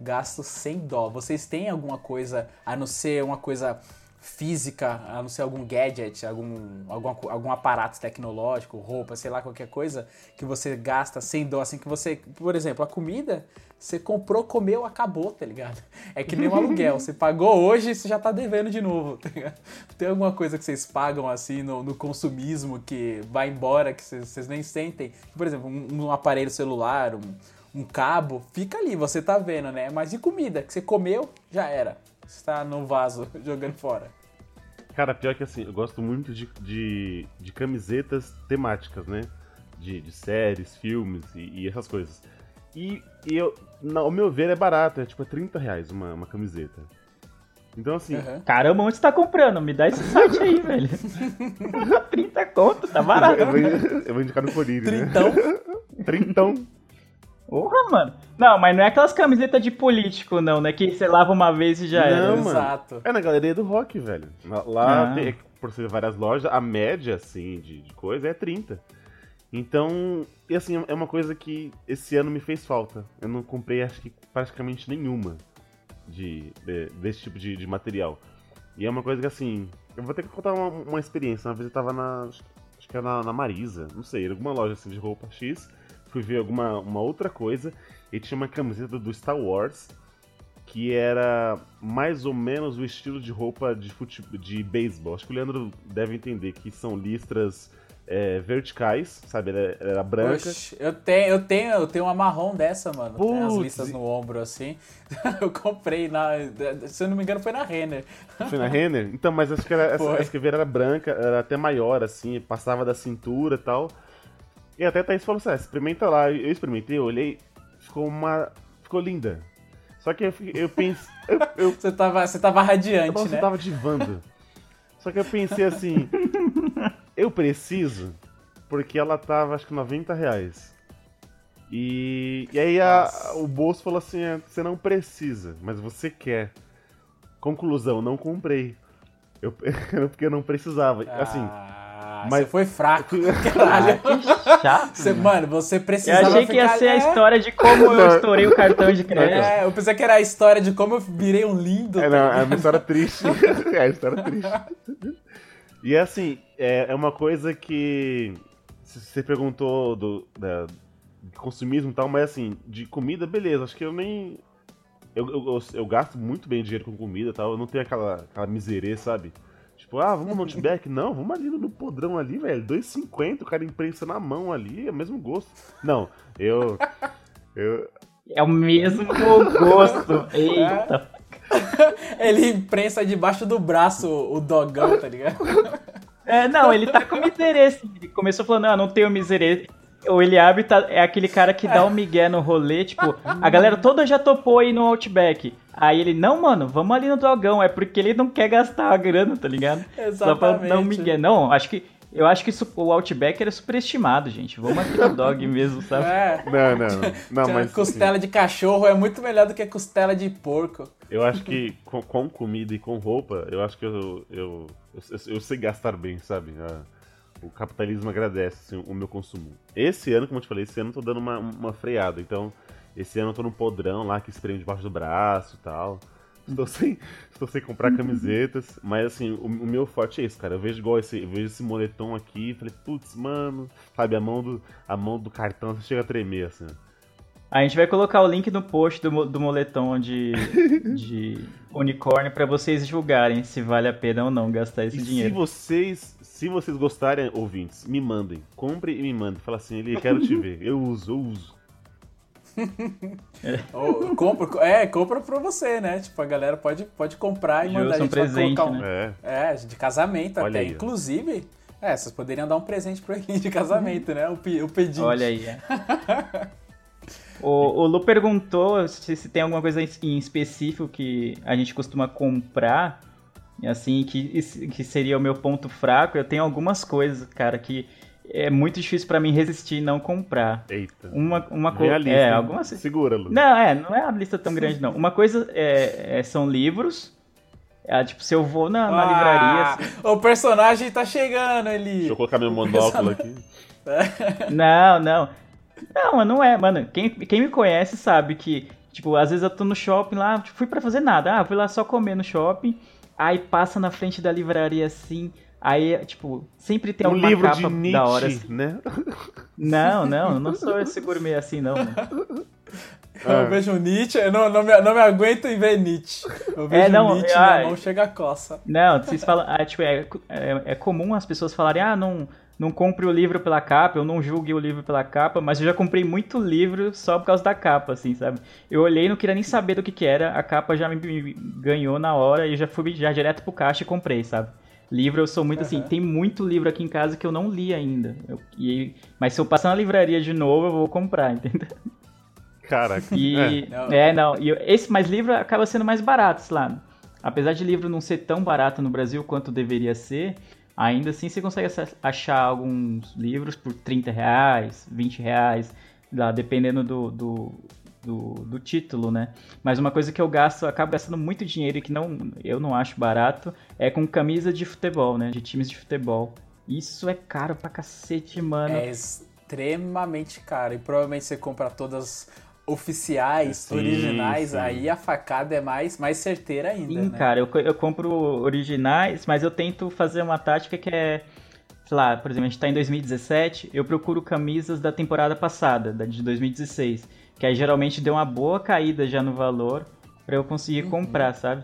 gasto sem dó. Vocês têm alguma coisa, a não ser uma coisa física, a não ser algum gadget, algum, algum, algum aparato tecnológico, roupa, sei lá, qualquer coisa que você gasta sem dó, assim que você, por exemplo, a comida, você comprou, comeu, acabou, tá ligado? É que nem um aluguel, você pagou hoje, você já tá devendo de novo, tá ligado? Tem alguma coisa que vocês pagam assim no, no consumismo que vai embora, que vocês, nem sentem? Por exemplo, um, um aparelho celular, um, um cabo, fica ali, você tá vendo, né? Mas de comida, que você comeu, já era. Está no vaso jogando fora. Cara, pior que assim, eu gosto muito de, de, de camisetas temáticas, né? De, de séries, filmes e, e essas coisas. E, e eu, na- ao meu ver, é barato, é tipo é 30 reais uma, uma camiseta. Então assim, Aham. Caramba, onde você tá comprando? Me dá esse site aí, velho. 30 conto, tá barato. eu, vou, eu vou indicar no Colírio, né? Trintão. Trintão. Porra, mano. Não, mas não é aquelas camisetas de político, não, né? Que você lava uma vez e já Não, era. mano. Exato. É na galeria do rock, velho. Lá- Lá, Ah. tem- por ser várias lojas, a média, assim, de, de coisa é 30. Então, e assim, é uma coisa que esse ano me fez falta. Eu não comprei, acho que praticamente nenhuma de, de- desse tipo de, de material. E é uma coisa que, assim, eu vou ter que contar uma, uma experiência. Uma vez eu tava na, acho que era na, na Marisa, não sei, alguma loja assim de roupa X. Fui ver alguma uma outra coisa e tinha uma camiseta do Star Wars que era mais ou menos o estilo de roupa de, fute... de beisebol. Acho que o Leandro deve entender que são listras é, verticais, sabe? Ela era branca. Oxe, eu tenho, eu tenho, eu tenho uma marrom dessa, mano. Tem as Putz. listas no ombro assim. eu comprei na, se eu não me engano foi na Renner. Foi na Renner? Então, mas acho que era, essa, essa era branca, era até maior, assim, passava da cintura e tal. E até a Thaís falou assim, ah, experimenta lá. Eu experimentei, eu olhei, ficou uma... ficou linda. Só que eu, eu pensei... Eu, eu, Você tava, você tava radiante, Nossa, né? eu tava divando. Só que eu pensei assim, eu preciso, porque ela tava acho que 90 reais. E, e aí a- o bolso falou assim, é, você não precisa, mas você quer. Conclusão, não comprei. Eu, porque eu não precisava. Assim, Ah, mas- você foi fraco. Ah, Caralho. que chato. Você, mano, você Eu precisava achei que ia ficar- ser a é, história de como eu estourei o cartão de crédito. É, eu pensei que era a história de como eu virei um lindo. É, tá não, é uma história triste. é uma história triste. E é assim, é, é uma coisa que. Você perguntou do, da, de consumismo e tal, mas assim, de comida, beleza. Acho que eu nem. Eu, eu, eu- eu gasto muito bem dinheiro com comida e tal. Eu não tenho aquela, aquela miserê, sabe? Tipo, ah, vamos no Outback? Não, vamos ali no podrão ali, velho. 2,50, o cara imprensa na mão ali, é o mesmo gosto. Não, eu. Eu, É o mesmo gosto. Eita. Ele imprensa debaixo do braço o dogão, tá ligado? É, não, ele tá com miserê. Ele começou falando, eu não tenho miserê. O Eliabe tá, é aquele cara que dá um migué no rolê, tipo, a galera toda já topou aí no Outback. Aí ele, não, mano, vamos ali no dogão. É porque ele não quer gastar a grana, tá ligado? Só pra dar um Exatamente. migué. Não, acho que. Eu acho que isso- o Outback era superestimado, gente. Vamos aqui no dog mesmo, sabe? É. não, não, não. Mas. assim, costela de cachorro é muito melhor do que costela de porco. Eu acho que com, com comida e com roupa, eu acho que eu, eu, eu, eu sei gastar bem, sabe? A- o capitalismo agradece assim, o meu consumo. Esse ano, como eu te falei, esse ano eu tô dando uma, uma freada. Então, esse ano eu tô no podrão lá que espreme debaixo do braço e tal. Estou sem, estou sem comprar camisetas, mas assim, o, o meu forte é isso, cara. Eu vejo igual esse, eu vejo esse moletom aqui e falei, putz, mano, sabe, a mão do, a mão do cartão você chega a tremer, assim. A gente vai colocar o link no post do, do moletom de, de unicórnio pra vocês julgarem se vale a pena ou não gastar esse E se dinheiro. vocês, se vocês gostarem, ouvintes, me mandem. Compre e me mandem. Fala assim, ele quero te ver. Eu uso, eu uso. Ou, compra, é, compra pra você, né? Tipo, a galera pode, pode comprar e Justo, mandar. A um presente, colocar um, né? É. É, de casamento Olha até. aí. Inclusive, é, vocês poderiam dar um presente pra ele de casamento, né? O, o pedinte. Olha aí. é. O, o Lu perguntou se, se tem alguma coisa em específico que a gente costuma comprar, assim, que, que seria o meu ponto fraco. Eu tenho algumas coisas, cara, que é muito difícil pra mim resistir e não comprar. Eita. Uma, uma coisa. É, algumas. Segura, Lu. Não, é, não é uma lista tão grande, não. Uma coisa é, é- são livros. É, tipo, se eu vou na, na livraria. Ah, assim- O personagem tá chegando ali. Deixa eu colocar meu monóculo aqui. Não, não. Não, não é, mano. Quem, quem me conhece sabe que, tipo, às vezes eu tô no shopping lá, tipo, fui pra fazer nada. Ah, fui lá só comer no shopping. Aí passa na frente da livraria assim. Aí, tipo, sempre tem Um alguma livro capa de Nietzsche, da hora. assim. né? Não, não, eu não sou esse gourmet assim, não. mano. Ah. Eu vejo Nietzsche, eu não, não, me, não me aguento em ver Nietzsche. Eu vejo É, não, Nietzsche na mão, chega a coça. Não, vocês falam. Ah, tipo, é, é, é comum as pessoas falarem, ah, não, não compre o livro pela capa, eu não julgue o livro pela capa, mas eu já comprei muito livro só por causa da capa, assim, sabe? Eu olhei, não queria nem saber do que que era, a capa já me, me ganhou na hora e eu já fui já direto pro caixa e comprei, sabe? Livro eu sou muito assim, tem muito livro aqui em casa que eu não li ainda. Eu- e, mas se eu passar na livraria de novo, eu vou comprar, entendeu? Caraca. E Não. é, não, e esse mais livro acaba sendo mais barato, sei lá. Apesar de livro não ser tão barato no Brasil quanto deveria ser, ainda assim você consegue ach- achar alguns livros por 30 reais, 20 reais, dependendo do, do, do, do título, né? Mas uma coisa que eu gasto, acabo gastando muito dinheiro e que não, eu não acho barato, é com camisa de futebol, né? De times de futebol. Isso é caro pra cacete, mano. É extremamente caro. E provavelmente você compra todas oficiais, Sim, originais, sim. aí a facada é mais, mais certeira ainda, Sim, né? cara, eu, eu compro originais, mas eu tento fazer uma tática que é, sei lá, por exemplo, a gente tá em 2017, eu procuro camisas da temporada passada, da de 2016, que aí geralmente deu uma boa caída já no valor pra eu conseguir Uhum. comprar, sabe?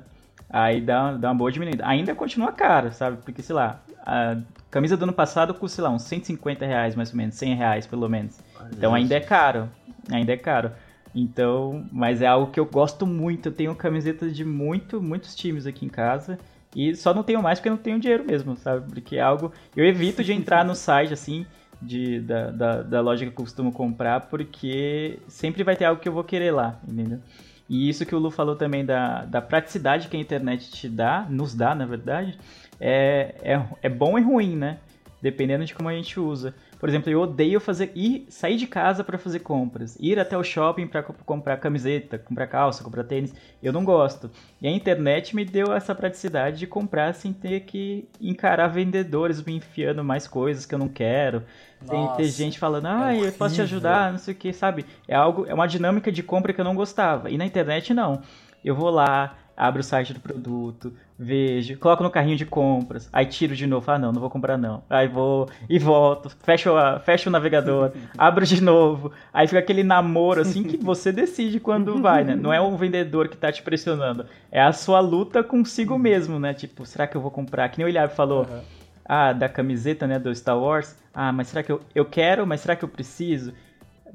Aí dá, dá uma boa diminuída. Ainda continua caro, sabe? Porque, sei lá, a camisa do ano passado custa, sei lá, uns 150 reais mais ou menos, 100 reais pelo menos. Então ainda é caro, ainda é caro. Então, mas é algo que eu gosto muito. Eu tenho camisetas de muito, muitos times aqui em casa. E só não tenho mais porque não tenho dinheiro mesmo, sabe? Porque é algo. Eu evito de entrar no site assim, de, da, da, da loja que eu costumo comprar, porque sempre vai ter algo que eu vou querer lá, entendeu? E isso que o Lu falou também da, da praticidade que a internet te dá, nos dá, na verdade, é, é, é bom e ruim, né? Dependendo de como a gente usa. Por exemplo, eu odeio fazer ir sair de casa para fazer compras, ir até o shopping para comprar camiseta, comprar calça, comprar tênis. Eu não gosto. E a internet me deu essa praticidade de comprar sem ter que encarar vendedores me enfiando mais coisas que eu não quero. Sem ter Nossa, gente falando, ah, eu posso te ajudar, não sei o que, sabe? É algo, é uma dinâmica de compra que eu não gostava. E na internet não. Eu vou lá, abro o site do produto, vejo, coloco no carrinho de compras, aí tiro de novo, ah não, não vou comprar não. Aí vou e volto, fecho, a, fecho o navegador, abro de novo, aí fica aquele namoro assim que você decide quando vai, né? Não é o vendedor que tá te pressionando, é a sua luta consigo mesmo, né? Tipo, será que eu vou comprar? Que nem o Ilhab falou, Aham. ah, da camiseta, né, do Star Wars. Ah, mas será que eu, eu quero, mas será que eu preciso?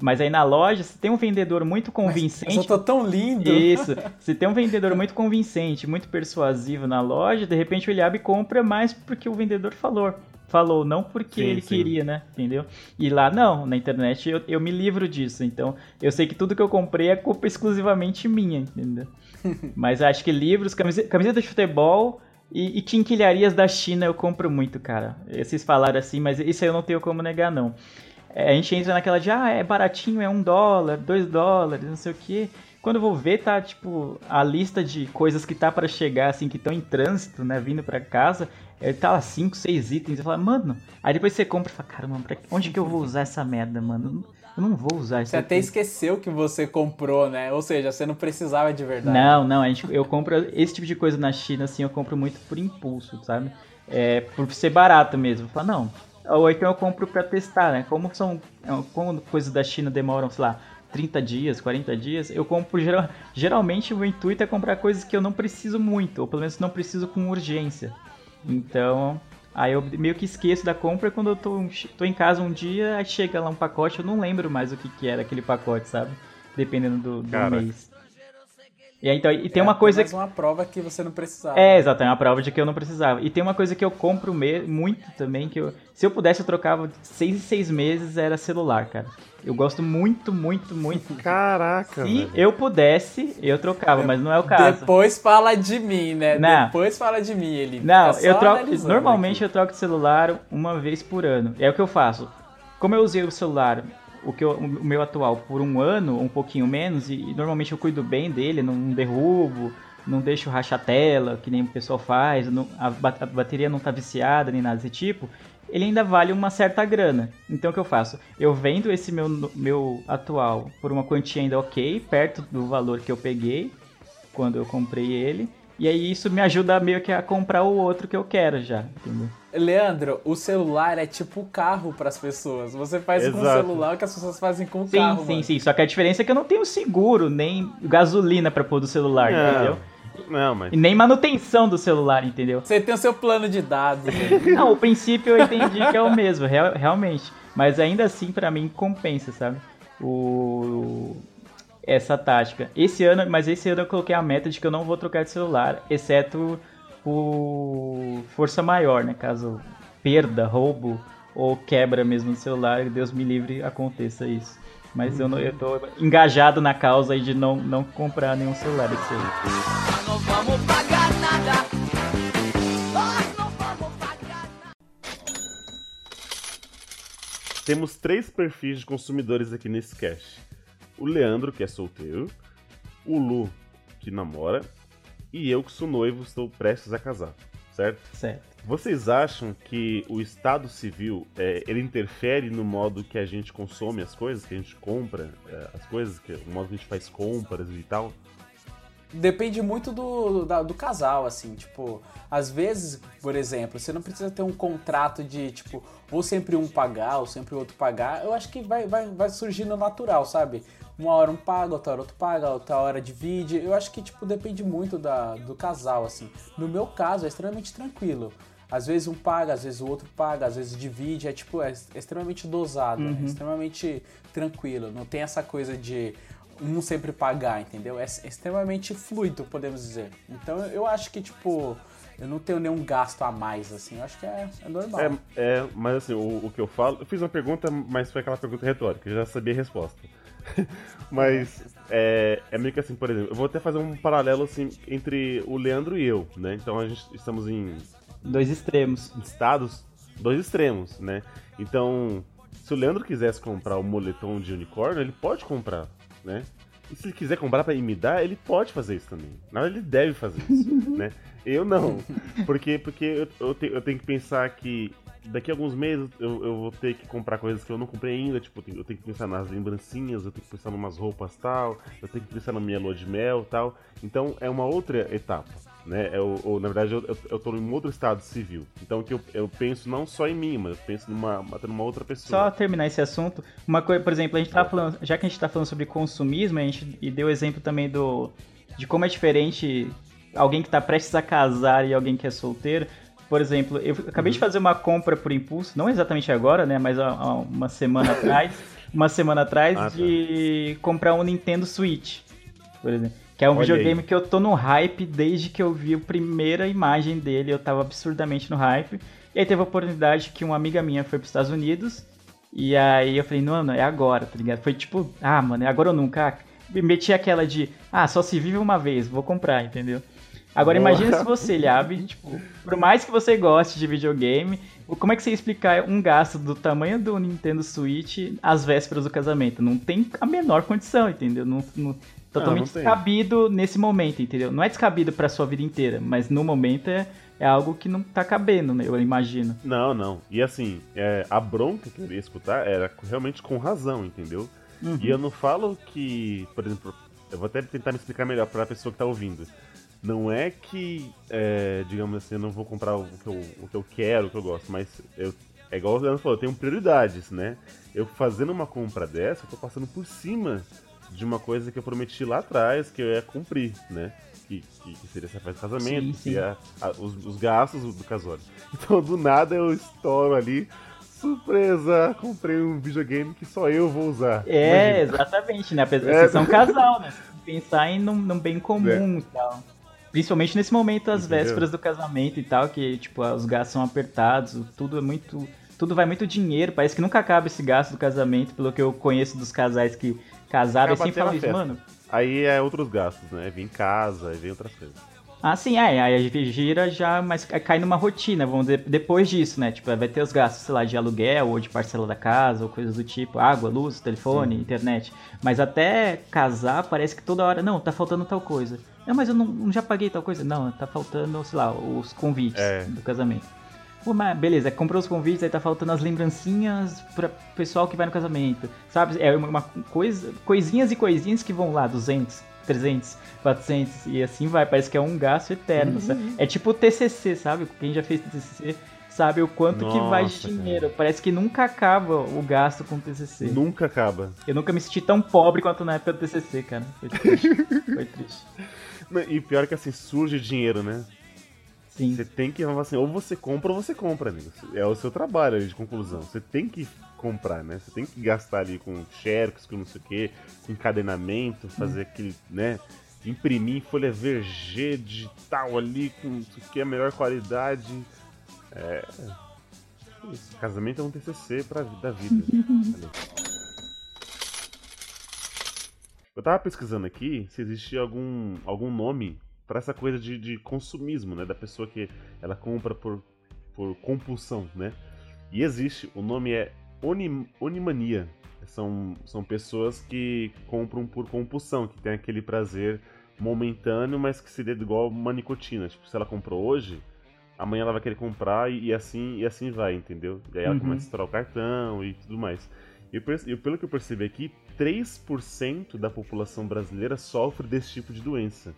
Mas aí na loja, se tem um vendedor muito Mas convincente, eu tô tão lindo. isso. Se tem um vendedor muito convincente, muito persuasivo na loja, de repente o Eliabe compra mais porque o vendedor falou. Falou, não porque Sim, ele sim. queria, né? Entendeu? E lá não, na internet eu, eu me livro disso. Então eu sei que tudo que eu comprei é culpa exclusivamente minha, entendeu? Mas acho que livros, camise- camiseta de futebol e, e quinquilharias da China eu compro muito, cara. Vocês falaram assim, mas isso aí eu não tenho como negar, não. É, a gente entra naquela de, ah, é baratinho, é um dólar, dois dólares, não sei o quê. Quando eu vou ver, tá, tipo, a lista de coisas que tá pra chegar, assim, que estão em trânsito, né, vindo pra casa, é, tá lá, cinco, seis itens. Eu falo, mano, aí depois você compra e fala, caramba, pra... onde que eu vou usar essa merda, mano? Eu não vou usar isso Você até aqui. esqueceu que você comprou, né? Ou seja, você não precisava de verdade. Não, não, a gente, eu compro esse tipo de coisa na China, assim, eu compro muito por impulso, sabe? É, por ser barato mesmo. Eu falo, não. Ou então eu compro pra testar, né? Como são. é, Como coisas da China demoram, sei lá, 30 dias, 40 dias, eu compro. Geral, geralmente o intuito é comprar coisas que eu não preciso muito, ou pelo menos não preciso com urgência. Então. Aí eu meio que esqueço da compra quando eu tô, tô em casa um dia, aí chega lá um pacote, eu não lembro mais o que, que era aquele pacote, sabe? Dependendo do, do mês. E, aí, então, e tem É uma coisa apenas uma prova que você não precisava. é, exato, é uma prova de que eu não precisava. E tem uma coisa que eu compro me- muito também, que eu, se eu pudesse eu trocava seis em seis meses, era celular, cara. Eu gosto muito, muito, muito. Caraca, Se velho. eu pudesse, eu trocava, mas não é o caso. Depois fala de mim, né? Não. Depois fala de mim, ele. Não, eu troco. Normalmente aqui. eu troco de celular uma vez por ano. É o que eu faço. Como eu usei o celular, o, que eu- o meu atual, por um ano, um pouquinho menos, e, e normalmente eu cuido bem dele, não derrubo, não deixo rachar tela, que nem o pessoal faz, não- a, a bateria não tá viciada, nem nada desse tipo. Ele ainda vale uma certa grana. Então o que eu faço? Eu vendo esse meu, meu atual por uma quantia ainda ok, perto do valor que eu peguei quando eu comprei ele. E aí isso me ajuda meio que a comprar o outro que eu quero já, entendeu? Leandro, o celular é tipo o carro pras pessoas. Você faz com o Exato. celular o que as pessoas fazem com o Sim, carro, sim, mano. sim. Só que a diferença é que eu não tenho seguro, nem gasolina pra pôr do celular, Não. entendeu? Não, mas. E nem manutenção do celular, entendeu? Você tem o seu plano de dados. né? Não, o princípio eu entendi que é o mesmo, real- realmente. Mas ainda assim, pra mim, compensa, sabe? O... Essa tática. Esse ano, mas esse ano eu coloquei a meta de que eu não vou trocar de celular, exceto por força maior, né? Caso perda, roubo ou quebra mesmo do celular, Deus me livre aconteça isso. Mas eu, não, eu tô engajado na causa aí de não, não comprar nenhum celular esse aí. Não vamos pagar nada. Temos três perfis de consumidores aqui nesse cast. O Leandro, que é solteiro, o Lu, que namora, e eu, que sou noivo, estou prestes a casar, certo? Certo. Vocês acham que o Estado Civil é, ele interfere no modo que a gente consome as coisas, que a gente compra é, as coisas, que, o modo que a gente faz compras e tal? Depende muito do, da- do casal, assim, tipo, às vezes, por exemplo, você não precisa ter um contrato de, tipo, ou sempre um pagar, ou sempre o outro pagar. Eu acho que vai, vai, vai surgir no natural, sabe? Uma hora um paga, outra hora outro paga, outra hora divide. Eu acho que, tipo, depende muito da, do casal, assim. No meu caso, é extremamente tranquilo. Às vezes um paga, às vezes o outro paga, às vezes divide, é tipo, é extremamente dosado, é extremamente tranquilo. Não tem essa coisa de um sempre pagar, entendeu? É extremamente fluido, podemos dizer. Então eu acho que, tipo, eu não tenho nenhum gasto a mais, assim. Eu acho que é, é normal. É, é, mas assim, o, o que eu falo. Eu fiz uma pergunta, mas foi aquela pergunta retórica, eu já sabia a resposta. mas é, é meio que assim, por exemplo, eu vou até fazer um paralelo assim entre o Leandro e eu, né? Então a gente estamos em Dois extremos. estados, dois extremos, né? Então, se o Leandro quisesse comprar o moletom de unicórnio, ele pode comprar, né? E se ele quiser comprar pra me dar, ele pode fazer isso também. Na verdade, ele deve fazer isso, né? Eu não. Porque, porque eu, eu, te- eu tenho que pensar que daqui a alguns meses eu, eu vou ter que comprar coisas que eu não comprei ainda. Tipo, eu tenho, eu tenho que pensar nas lembrancinhas, eu tenho que pensar em umas roupas tal, eu tenho que pensar na minha lua de mel tal. Então, é uma outra etapa. Né? Eu, ou, na verdade, eu, eu, eu tô em outro estado civil. Então, que eu, eu penso não só em mim, mas eu penso numa, numa outra pessoa. Só terminar esse assunto, uma coisa, por exemplo, a gente tá falando, já que a gente tá falando sobre consumismo, a gente e deu exemplo também do de como é diferente alguém que tá prestes a casar e alguém que é solteiro. Por exemplo, eu acabei Uhum. de fazer uma compra por impulso, não exatamente agora, né, mas há, há uma semana atrás, uma semana atrás Ah, tá. de comprar um Nintendo Switch, por exemplo. Que é um Olha videogame aí. que eu tô no hype desde que eu vi a primeira imagem dele, eu tava absurdamente no hype. E aí teve a oportunidade que uma amiga minha foi pros Estados Unidos, e aí eu falei, mano, é agora, tá ligado? Foi tipo, ah, mano, é agora ou nunca. Ah, me meti aquela de, ah, só se vive uma vez, vou comprar, entendeu? Agora Boa. imagina se você, Liab, tipo, por mais que você goste de videogame, como é que você ia explicar um gasto do tamanho do Nintendo Switch às vésperas do casamento? Não tem a menor condição, entendeu? Não, não- totalmente não tem. descabido nesse momento, entendeu? Não é descabido pra sua vida inteira, mas no momento é, é algo que não tá cabendo, né? Eu imagino. Não, não. E assim, é, a bronca que eu iria escutar era realmente com razão, entendeu? Uhum. E eu não falo que, por exemplo, eu vou até tentar me explicar melhor pra pessoa que tá ouvindo. Não é que, é, digamos assim, eu não vou comprar o que, eu, o que eu quero, o que eu gosto, mas eu, é igual o Leandro falou, eu tenho prioridades, né? Eu fazendo uma compra dessa, eu tô passando por cima de uma coisa que eu prometi lá atrás, que eu ia cumprir, né? Que, que, que seria essa festa de casamento, Sim, sim. seria a- os, os gastos do casório. Então, do nada, eu estouro ali. Surpresa! Comprei um videogame que só eu vou usar. É, Imagina. exatamente, né? Apesar É. vocês são um casal, né? Pensar em num, num bem comum e tal. Principalmente nesse momento, Entendeu? vésperas do casamento e tal, que, tipo, os gastos são apertados, tudo é muito. Tudo vai muito dinheiro, parece que nunca acaba esse gasto do casamento, pelo que eu conheço dos casais que casaram, e sempre falam isso, mano. Aí é outros gastos, né? Vem casa, aí vem outras coisas. Ah, sim, é, aí a gente gira já, mas cai numa rotina, vamos dizer, depois disso, né? Tipo, vai ter os gastos, sei lá, de aluguel ou de parcela da casa ou coisas do tipo, água, luz, telefone, internet. Mas até casar, parece que toda hora, não, tá faltando tal coisa. Não, mas eu não, não já paguei tal coisa. Não, tá faltando, sei lá, os convites É. do casamento. Pô, mas beleza, comprou os convites, aí tá faltando as lembrancinhas pra pessoal que vai no casamento. Sabe? É uma, uma coisa, coisinhas e coisinhas que vão lá, 200, 300, 400 e assim vai. Parece que é um gasto eterno. sabe? É tipo o TCC, sabe? Quem já fez TCC sabe o quanto que vai de Nossa, dinheiro. Parece que nunca acaba o gasto com TCC. Nunca acaba. Eu nunca me senti tão pobre quanto na época do TCC, cara. Foi triste. Foi triste. E pior que assim, surge dinheiro, né? Sim. Você tem que, assim, ou você compra ou você compra, amigo. É o seu trabalho ali de conclusão. Você tem que comprar, né? Você tem que gastar ali com xerox, com não sei o quê, com encadenamento, fazer aquele, né? imprimir em folha VG digital ali, com não sei o que, a melhor qualidade. É. isso, Casamento é um TCC pra, da vida. Eu tava pesquisando aqui se existia algum, algum nome pra essa coisa de, de consumismo, né? Da pessoa que ela compra por, por compulsão, né? E existe, o nome é onim, onimania. São, são pessoas que compram por compulsão, que tem aquele prazer momentâneo, mas que se dê igual uma nicotina. Tipo, se ela comprou hoje, amanhã ela vai querer comprar e, e assim e assim vai, entendeu? E aí ela Uhum. começa a estourar o cartão e tudo mais. E e pelo que eu percebi aqui, 3% da população brasileira sofre desse tipo de doença.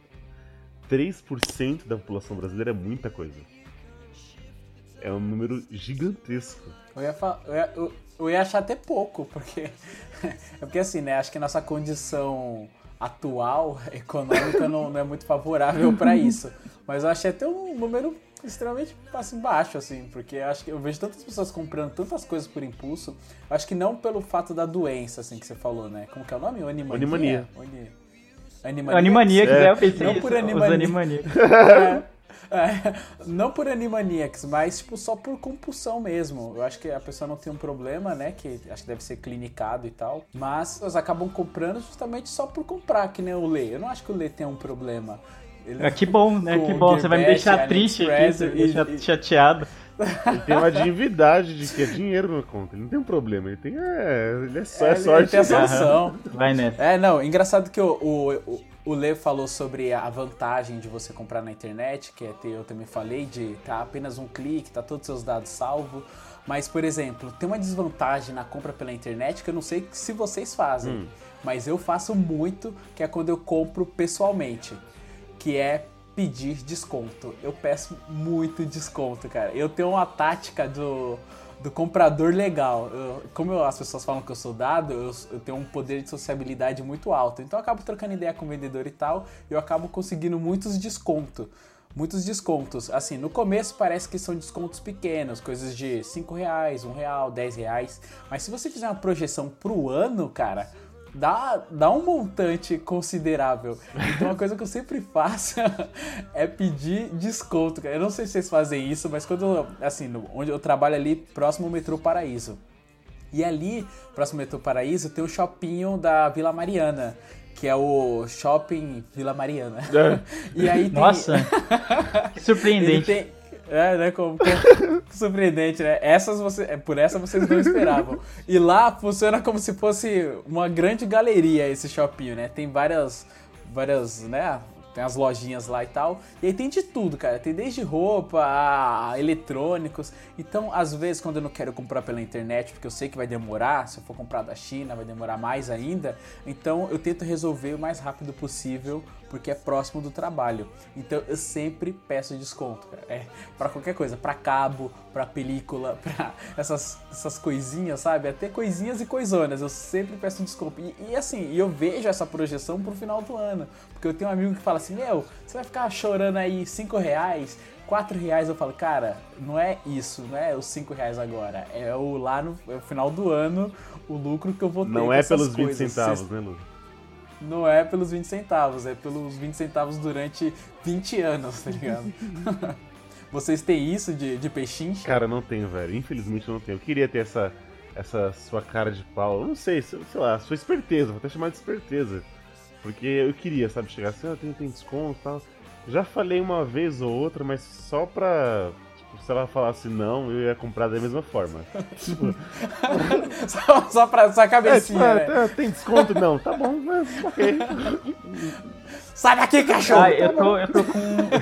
3% da população brasileira é muita coisa. É um número gigantesco. Eu ia, fa- eu, ia, eu- eu ia achar até pouco, porque. é porque assim, né? Acho que nossa condição atual econômica não, não é muito favorável para isso. Mas eu achei até um número extremamente assim, baixo, assim, porque acho que eu vejo tantas pessoas comprando tantas coisas por impulso. eu Acho que não pelo fato da doença, assim, que você falou, né? Como que é o nome? Animania. Animania. Oni- Animania. Animaniacs, É. né? Eu pensei Não isso, por os Animaniacs. Animaniacs. É, é, não por Animaniacs, mas tipo, só por compulsão mesmo. Eu acho que a pessoa não tem um problema, né? Que acho que deve ser clinicado e tal. Mas elas acabam comprando justamente só por comprar, que nem o Lê. Eu não acho que o Lê tem um problema. Ele- Ah, que bom, né? Com Que bom. Você vai me deixar triste aqui, você vai me e- deixar e- chateado. Ele tem uma divindade de que é dinheiro na conta. Ele não tem um problema. Ele tem. É, ele é só É, é sorte. ele tem a solução. Vai nessa. É, não, engraçado que o, o, o, o Lê falou sobre a vantagem de você comprar na internet, que é ter, eu também falei, de tá apenas um clique, tá todos os seus dados salvos. Mas, por exemplo, tem uma desvantagem na compra pela internet que eu não sei se vocês fazem, mas eu faço muito, que é quando eu compro pessoalmente, que é pedir desconto. Eu peço muito desconto, cara. Eu tenho uma tática do, do comprador legal. Eu- como eu- as pessoas falam que eu sou dado, eu, eu tenho um poder de sociabilidade muito alto. Então eu acabo trocando ideia com o vendedor e tal, e eu acabo conseguindo muitos descontos. Muitos descontos. Assim, no começo parece que são descontos pequenos, coisas de 5 reais, 1 real, 10 reais. Mas se você fizer uma projeção pro ano, cara, dá, dá um montante considerável. Então uma coisa que eu sempre faço é pedir desconto. Eu não sei se vocês fazem isso, mas quando eu, assim, onde eu trabalho ali próximo ao metrô Paraíso. E ali, próximo ao metrô Paraíso, tem o shopping da Vila Mariana, que é o Shopping Vila Mariana. E aí tem Nossa, que ele surpreendente. tem. É, né? Como, como- surpreendente, né? Essas você, é, por essa vocês não esperavam. E lá funciona como se fosse uma grande galeria esse shopping, né? Tem várias. Várias, né? Tem as lojinhas lá e tal. E aí tem de tudo, cara. Tem desde roupa a eletrônicos. Então, às vezes, quando eu não quero comprar pela internet, porque eu sei que vai demorar, se eu for comprar da China, vai demorar mais ainda. Então, eu tento resolver o mais rápido possível, porque é próximo do trabalho. Então, eu sempre peço desconto, cara. É, pra qualquer coisa, pra cabo, pra película, pra essas, essas coisinhas, sabe? Até coisinhas e coisonas, eu sempre peço desconto. E, e assim, eu vejo essa projeção pro final do ano. Porque eu tenho um amigo que fala assim, meu, você vai ficar chorando aí 5 reais, 4 reais. Eu falo, cara, não é isso, não é os 5 reais agora. É o lá no é o final do ano, o lucro que eu vou ter Não com é pelos 20 coisas. centavos, Vocês- né, Lu? Não é pelos 20 centavos, é pelos 20 centavos durante 20 anos, tá ligado? Vocês têm isso de, de pechincha? Cara, não tenho, velho. Infelizmente eu não tenho. Eu queria ter essa, essa sua cara de pau. Eu não sei, sei sei lá, sua esperteza. Vou até chamar de esperteza. Porque eu queria, sabe, chegar assim, ah, tem, tem desconto e tal. Já falei uma vez ou outra, mas só pra. Tipo, se ela falasse não, eu ia comprar da mesma forma. Tipo, só, só pra sua é, tipo, cabecinha, ah, né? tá, tem desconto? Não, tá bom, mas ok. Sai daqui, cachorro! Ah, eu tô, eu tô com.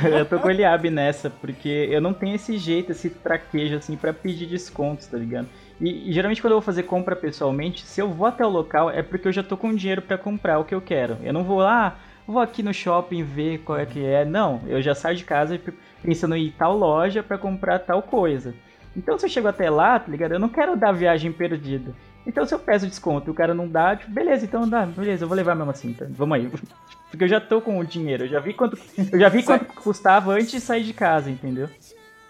eu tô com o Eliabe nessa, porque eu não tenho esse jeito, esse traquejo, assim, pra pedir descontos, tá ligado? E, e geralmente quando eu vou fazer compra pessoalmente, se eu vou até o local, é porque eu já tô com dinheiro pra comprar o que eu quero. Eu não vou lá, vou aqui no shopping ver qual é que é. Não, eu já saio de casa pensando em tal loja pra comprar tal coisa. Então se eu chego até lá, tá ligado? Eu não quero dar viagem perdida. Então se eu peço desconto e o cara não dá, tipo, beleza, então dá, beleza, eu vou levar mesmo assim, tá? Vamos aí. Porque eu já tô com o dinheiro, eu já vi quanto, eu já vi quanto custava antes de sair de casa, entendeu?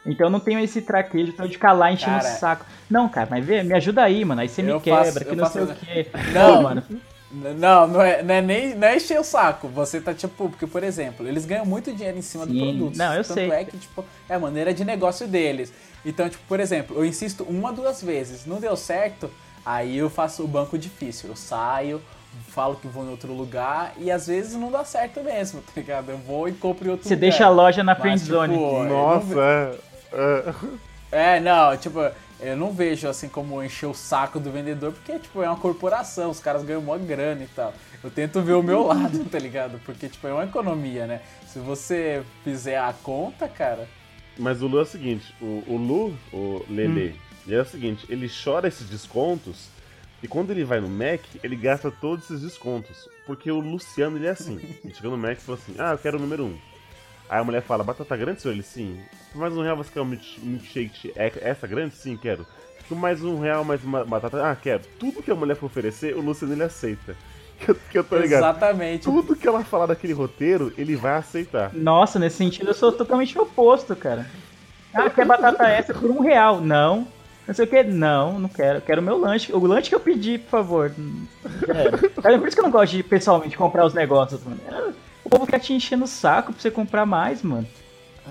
Então eu não tenho esse traquejo então de ficar lá enchendo Cara, o saco. Não, cara, mas vê, me ajuda aí, mano. Aí você me quebra, faço- que não faço- sei o quê. Não. Pô, mano. Não, não é, não é nem não é encher o saco. Você tá tipo, porque, por exemplo, eles ganham muito dinheiro em cima do Sim. produto. Não, eu Tanto sei. é que, tipo, é a maneira de negócio deles. Então, tipo, por exemplo, eu insisto uma, duas vezes. Não deu certo, aí eu faço o banco difícil. Eu saio, falo que vou em outro lugar e às vezes não dá certo mesmo, tá ligado? Eu vou e compro em outro Você lugar. deixa a loja na friend zone. tipo, eu não Nossa, é, é. não, tipo, eu não vejo assim como encher o saco do vendedor, porque, tipo, é uma corporação, os caras ganham mó grana e tal. Eu tento ver o meu lado, tá ligado? Porque, tipo, é uma economia, né? Se você fizer a conta, cara. Mas o Lu é o seguinte, o, o Lu, o Lele, ele é o seguinte, ele chora esses descontos e quando ele vai no Mac, ele gasta todos esses descontos. Porque o Luciano, ele é assim. Ele chega no Mac e fala assim, ah, eu quero o número 1. Aí a mulher fala, batata grande, senhor? Ele, sim. Por mais um real você quer um milk- milkshake é- essa grande? Sim, quero. Por mais um real, mais uma batata... Ah, quero. Tudo que a mulher for oferecer, o Luciano, ele aceita. Que eu, que eu tô ligado. Exatamente. Tudo que ela falar daquele roteiro, ele vai aceitar. Nossa, nesse sentido eu sou totalmente oposto, cara. Ah, quer batata essa por um real? Não. Não sei o que? Não, não quero. Quero o meu lanche. O lanche que eu pedi, por favor. Quero. Cara, por isso que eu não gosto de pessoalmente comprar os negócios, mano. O povo quer te enchendo o saco pra você comprar mais, mano.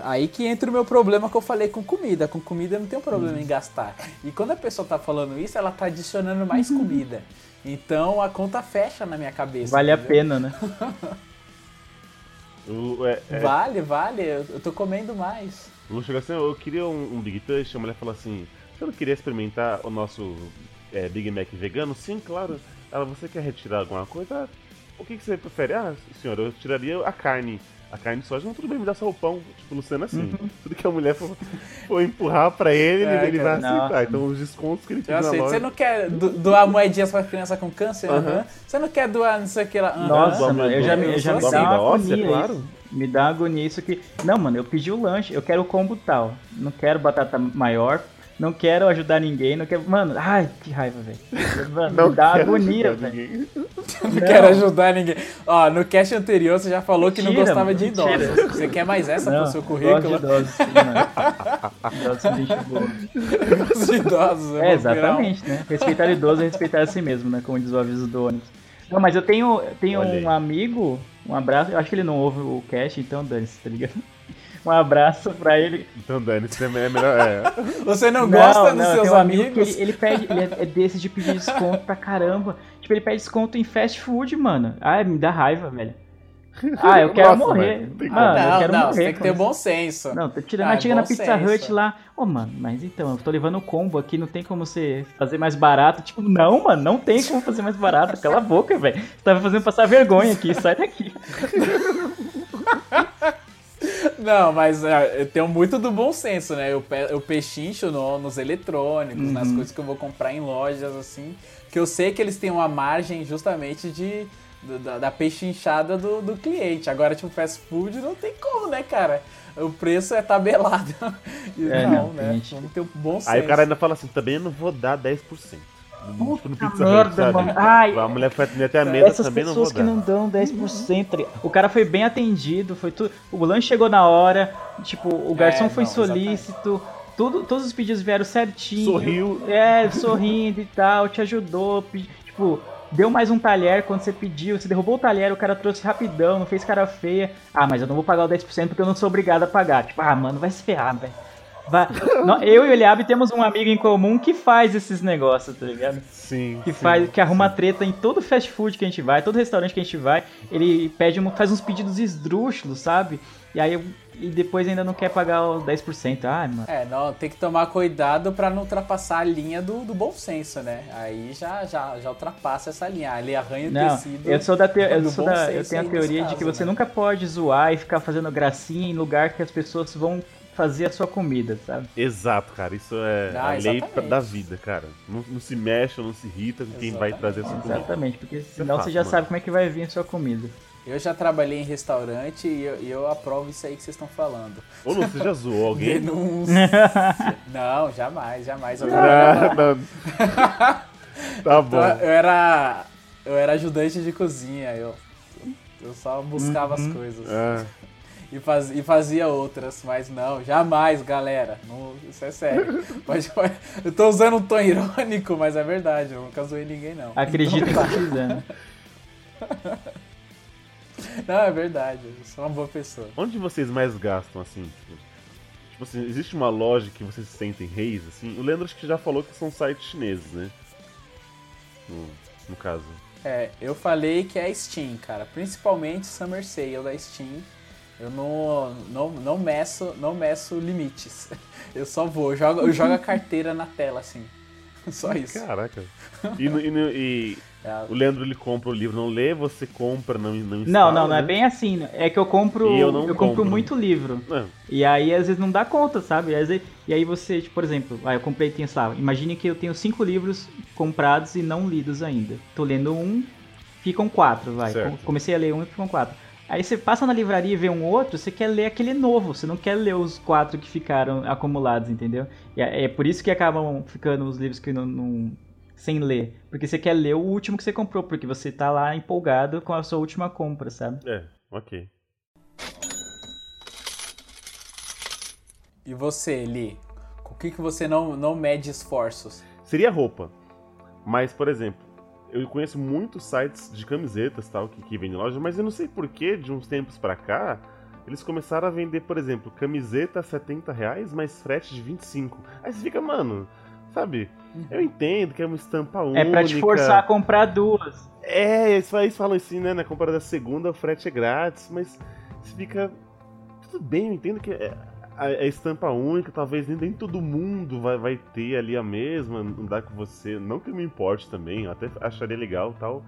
Aí que entra o meu problema que eu falei com comida. Com comida eu não tenho problema em gastar. E quando a pessoa tá falando isso, ela tá adicionando mais comida. Então a conta fecha na minha cabeça. Vale a entendeu? pena, né? É, é, Vale, vale. Eu eu tô comendo mais. Lu chegou assim, eu queria um, um Big Touch, a mulher falou assim, você não queria experimentar o nosso é, Big Mac vegano? Sim, claro. Ela, você quer retirar alguma coisa? Ah, o que, que você prefere? Ah, senhor, eu tiraria a carne. A carne de soja, não, tudo bem, me dá só o pão. Tipo, o Luciano é assim. Tudo que a mulher for, for empurrar pra ele, É, ele, vai aceitar. não. Então os descontos que ele tem na aceito. Você loja... não quer do- doar moedinhas pra criança com câncer? Aham. Aham. Você não quer doar não sei o que lá? Nossa, mano, eu já, me- eu já me dá uma amêndoa óssea, agonia claro. isso. Me dá agonia isso que... Não, mano, eu pedi o lanche, eu quero o combo tal. Não quero batata maior, não quero ajudar ninguém, não quero... Mano, ai, que raiva, velho. Mano, Não dá agonia, velho. ninguém. Não quero ajudar ninguém. Ó, no cast anterior você já falou que não Mentira, gostava mano, de mentira. idosos. Você quer mais essa Não, pro seu gosto de currículo? idosos, sim, mano. Idosos gente boa. Os idosos. É, um- exatamente, né? Respeitar idoso é respeitar a si mesmo, né? Como diz o aviso do ônibus. Não, mas eu tenho, tenho um amigo, um abraço, eu acho que ele não ouve o cast, então dane-se, tá ligado? Um abraço pra ele. Então, Dani, isso é melhor... É. Você não, gosta dos eu seus um amigos? ele, ele pede, ele é, é desses de pedir desconto pra caramba. Tipo, ele pede desconto em fast food, mano. Ah, me dá raiva, velho. Ah, eu quero Nossa, morrer. não Mano, eu não, chego não, morrer. você tem que ter bom senso. Não, tô tirando Ah, a chega na Pizza senso. Hut lá. Ô, mano, mas então, eu tô levando o combo aqui, não tem como você fazer mais barato. Tipo, não, mano, não tem como fazer mais barato. Cala a boca, velho. Você tá me fazendo passar vergonha aqui, sai daqui. Não, mas é, eu tenho muito do bom senso, né? Eu, pe eu pechincho no- nos eletrônicos, Uhum. nas coisas que eu vou comprar em lojas, assim. Que eu sei que eles têm uma margem justamente de. Da, da pechinchada do, do cliente. Agora, tipo, fast food não tem como, né, cara? O preço é tabelado. E É, não, né? gente. Vamos ter um bom senso. Aí o cara ainda fala assim, também eu não vou dar 10%. Tipo, no Pizza Hut, merda, mano. Ai. a mulher foi atender até a mesa, Essas também não pessoas vou que não dão 10%. tá ligado? O cara foi bem atendido, foi tudo. O lanche chegou na hora, tipo, o garçom É, foi não, exatamente. solícito. Tudo, todos os pedidos vieram certinho. Sorriu. É, sorrindo e tal, te ajudou. Tipo, deu mais um talher quando você pediu. Você derrubou o talher, o cara trouxe rapidão, não fez cara feia. Ah, mas eu não vou pagar o 10% porque eu não sou obrigado a pagar. Tipo, ah, mano, vai se ferrar, velho. Vai- Eu e o Eliabe temos um amigo em comum que faz esses negócios, tá ligado? Sim. que sim, faz que arruma sim. treta em todo fast food que a gente vai, todo restaurante que a gente vai, ele pede um- faz uns pedidos esdrúxulos, sabe? E aí e depois ainda não quer pagar o 10%. Ai, mano. É, não, tem que tomar cuidado pra não ultrapassar a linha do, do bom senso, né? Aí já, já, já ultrapassa essa linha. Ali arranha o Não, tecido. eu sou da te- eu do sou bom da, eu tenho a nesse teoria de caso, que você né? nunca pode zoar e ficar fazendo gracinha em lugar que as pessoas vão fazer a sua comida, sabe? Exato, cara. Isso é Ah, a lei exatamente. da vida, cara. Não, não se mexe não se irrita com quem vai trazer essa comida. Exatamente, porque senão fato, você já mano. sabe como é que vai vir a sua comida. Eu já trabalhei em restaurante e eu, e eu aprovo isso aí que vocês estão falando. Ô, Lu, você já zoou alguém? Denúncia. não, jamais, jamais. Eu, Ah, não. Tá bom. eu era. Eu era ajudante de cozinha, eu, eu só buscava as coisas. Ah, E, faz, e fazia outras, mas não, jamais, galera. Não, isso é sério. Pode- pode- eu tô usando um tom irônico, mas é verdade, eu nunca zoei ninguém, não. Acreditem Então tá. quiser, né? Não, é verdade. Eu sou uma boa pessoa. Onde vocês mais gastam, assim? Tipo assim, existe uma loja que vocês se sentem reis, assim? O Leandro acho que já falou que são sites chineses, né? No, no caso. É, eu falei que é Steam, cara. Principalmente Summer Sale da Steam. Eu não, não, não meço não meço limites. Eu só vou, eu jogo, eu jogo a carteira na tela, assim. Só isso. Caraca. E, no- e e É, o Leandro ele compra o livro, não lê, você compra, não, não Não, instala, não, não é né? bem assim. É que eu compro. E eu não compro compro. muito livro. Não, E aí, às vezes, não dá conta, sabe? E, às vezes- e aí você, tipo, por exemplo, aí eu comprei, tem, sei lá, imagine que eu tenho cinco livros comprados e não lidos ainda. Tô lendo um, ficam quatro, vai. Certo. Com- Comecei a ler um e ficam quatro. Aí você passa na livraria e vê um outro, você quer ler aquele novo, você não quer ler os quatro que ficaram acumulados, entendeu? E é é por isso que acabam ficando os livros que não, não- sem ler. Porque você quer ler o último que você comprou, porque você tá lá empolgado com a sua última compra, sabe? é, ok. E você, Li? Com o que, que você não, não mede esforços? Seria roupa. Mas, por exemplo, eu conheço muitos sites de camisetas tal que, que vendem em loja, mas eu não sei porquê, de uns tempos pra cá, eles começaram a vender, por exemplo, camiseta a 70 reais, mais frete de 25. Aí você fica, mano, sabe? Eu entendo que é uma estampa única. É pra te forçar a comprar duas. É, eles falam assim, né? Na compra da segunda, o frete é grátis, mas você fica. Tudo bem, eu entendo que é- a estampa única, talvez nem, nem todo mundo vai, vai ter ali a mesma, andar com você. Não que me importe também, eu até acharia legal tal.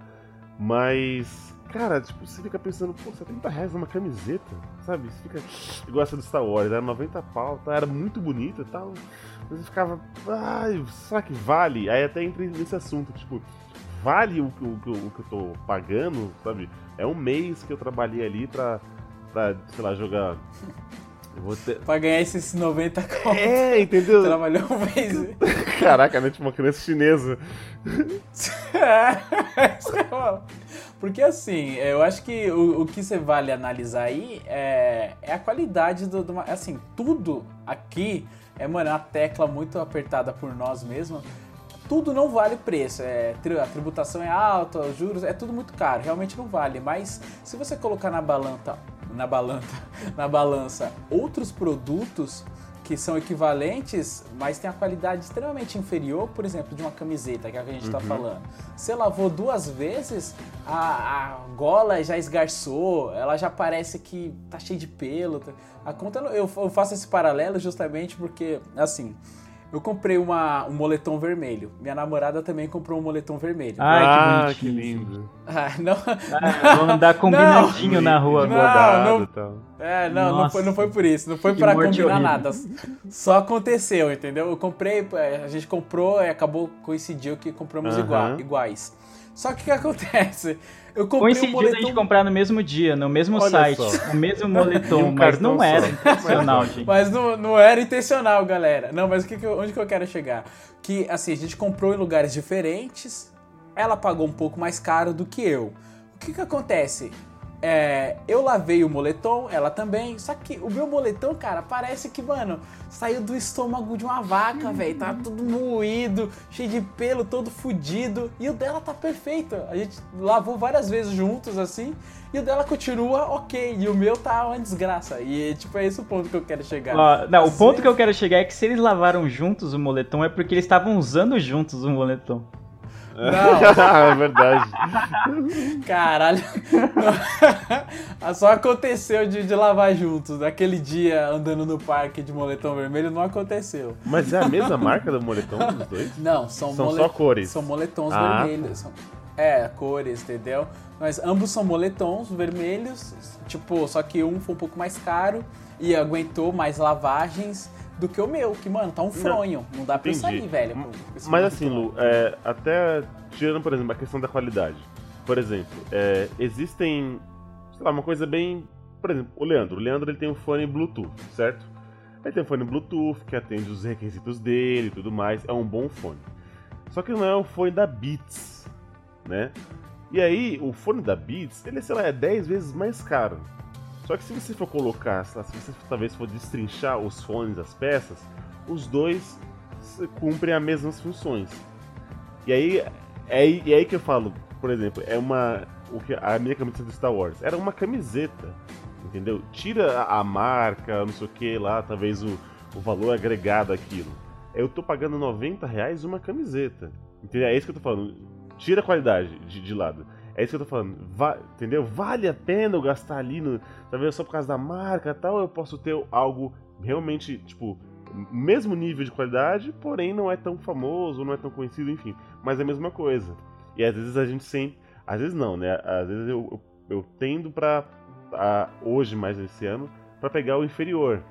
Mas, cara, tipo, você fica pensando, pô, 70 reais numa camiseta, sabe? Você fica. Igual essa do Star Wars, era 90 pau, tá? era muito bonita e tal. Mas eu ficava, ai, será que vale? Aí até entrei nesse assunto, tipo, vale o, o, o que eu tô pagando, sabe? É um mês que eu trabalhei ali pra, pra sei lá, jogar. Vou ter... Pra ganhar esses 90 contos. É, entendeu? Trabalhou um mês. Caraca, né? Tipo uma criança chinesa. Porque assim, eu acho que o, o que você vale analisar aí é, é a qualidade do, do. Assim, tudo aqui é, mano, uma tecla muito apertada por nós mesmos. Tudo não vale preço. É, a tributação é alta, os juros, é tudo muito caro. Realmente não vale. Mas se você colocar na balança, na balança, na balança outros produtos que são equivalentes, mas tem a qualidade extremamente inferior, por exemplo, de uma camiseta, que é a que a gente está falando. Você lavou duas vezes, a, a gola já esgarçou, ela já parece que tá cheia de pelo. A conta, eu, eu faço esse paralelo justamente porque, assim, eu comprei uma, um moletom vermelho. Minha namorada também comprou um moletom vermelho. Ai, ah, que que bonitinho. lindo. Ah, não, Ah, vou andar combinadinho na rua Não, agora. não. Tal. É, não, não foi, não foi por isso. Não foi Que pra morte combinar horrível. nada. Só aconteceu, entendeu? Eu comprei, é, a gente comprou e acabou, coincidiu que compramos Aham. igua- iguais. Só que o que acontece? Eu comprei um Coincidiu a gente moletom... comprar no mesmo dia, no mesmo Olha site, só. o mesmo moletom, um mas não era só. intencional, gente. Mas não, não era intencional, galera. Não, mas o que que eu- onde que eu quero chegar? Que, assim, a gente comprou em lugares diferentes, ela pagou um pouco mais caro do que eu. O que que acontece? É, eu lavei o moletom, ela também, só que o meu moletom, cara, parece que, mano, saiu do estômago de uma vaca, velho. Tá tudo moído, cheio de pelo, todo fudido. E o dela tá perfeito. A gente lavou várias vezes juntos, assim, e o dela continua ok. E o meu tá uma desgraça. E, tipo, é esse o ponto que eu quero chegar. Ó, não, o ponto que eu quero chegar é que se eles lavaram juntos o moletom é porque eles estavam usando juntos o moletom. Não, é verdade. caralho. Só aconteceu de, de lavar juntos. Naquele dia andando no parque de moletom vermelho, não aconteceu. Mas é a mesma marca do moletom dos dois? Não, são, São só cores. São moletons Ah, vermelhos. São- É, cores, entendeu? Mas ambos são moletons vermelhos, tipo, só que um foi um pouco mais caro e aguentou mais lavagens do que o meu, que, mano, tá um fronho. Não, dá pra entendi. sair, velho. M- com esse Mas assim, Lu, é, até tirando, por exemplo, a questão da qualidade. Por exemplo, é, existem, sei lá, uma coisa bem... Por exemplo, o Leandro. O Leandro ele tem um fone Bluetooth, certo? Ele tem um fone Bluetooth que atende os requisitos dele e tudo mais. É um bom fone. Só que não é um fone da Beats, né? E aí, o fone da Beats, ele, sei lá, é 10 vezes mais caro. Só que se você for colocar, se você talvez for destrinchar os fones, as peças, os dois cumprem as mesmas funções. E aí, é é aí que eu falo, por exemplo, é uma. o que a minha camiseta do Star Wars. Era uma camiseta, entendeu? Tira a, a marca, não sei o que lá, talvez o, o valor agregado àquilo. Eu tô pagando 90 reais uma camiseta. Entendeu? É isso que eu tô falando. Tira a qualidade de, de lado. É isso que eu tô falando. Va- entendeu? Vale a pena eu gastar ali no. Talvez só por causa da marca tal, eu posso ter algo realmente, tipo, mesmo nível de qualidade, porém não é tão famoso, não é tão conhecido, enfim. Mas é a mesma coisa. E às vezes a gente sempre. Às vezes não, né? Às vezes eu, eu, eu tendo pra. a- hoje, mais esse ano, pra pegar o inferior.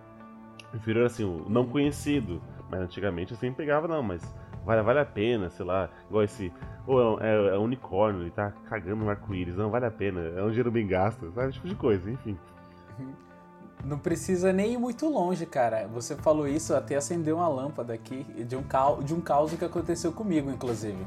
O inferior, assim, o não conhecido. Mas antigamente eu sempre pegava, não, mas vale, vale a pena, sei lá, igual esse. Ou é, é, é unicórnio, ele tá cagando no arco-íris, não vale a pena, é um dinheiro bem gasto, sabe? Tipo de coisa, enfim. Não precisa nem ir muito longe, cara. Você falou isso, até acendeu uma lâmpada aqui de um, de um caos que aconteceu comigo, inclusive.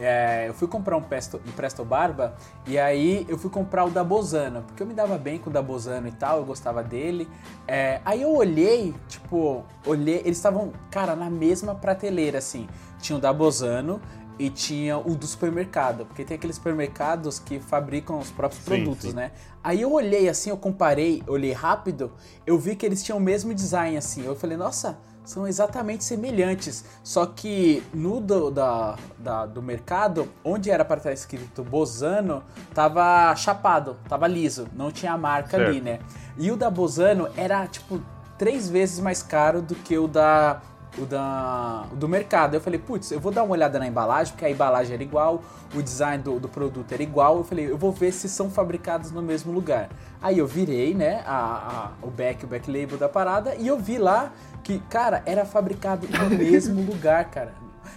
É, eu fui comprar um Presto, um Presto Barba e aí eu fui comprar o da Bozano, porque eu me dava bem com o da Bozano e tal, eu gostava dele. É, aí eu olhei, tipo, olhei, eles estavam, cara, na mesma prateleira, assim. Tinha o da Bozano e tinha o do supermercado, porque tem aqueles supermercados que fabricam os próprios Sim, produtos, sim. né? Aí eu olhei assim, eu comparei, olhei rápido, eu vi que eles tinham o mesmo design assim. Eu falei, nossa, são exatamente semelhantes. Só que no do, da, da- do mercado, onde era para estar escrito Bozano, tava chapado, tava liso, não tinha a marca Certo. ali, né? E o da Bozano era tipo três vezes mais caro do que o da o da, o do mercado. Eu falei, putz, eu vou dar uma olhada na embalagem, porque a embalagem era igual, o design do, do produto era igual. Eu falei, eu vou ver se são fabricados no mesmo lugar. Aí eu virei, né, a, a- o back, o back label da parada, e eu vi lá que, cara, era fabricado no mesmo lugar, cara.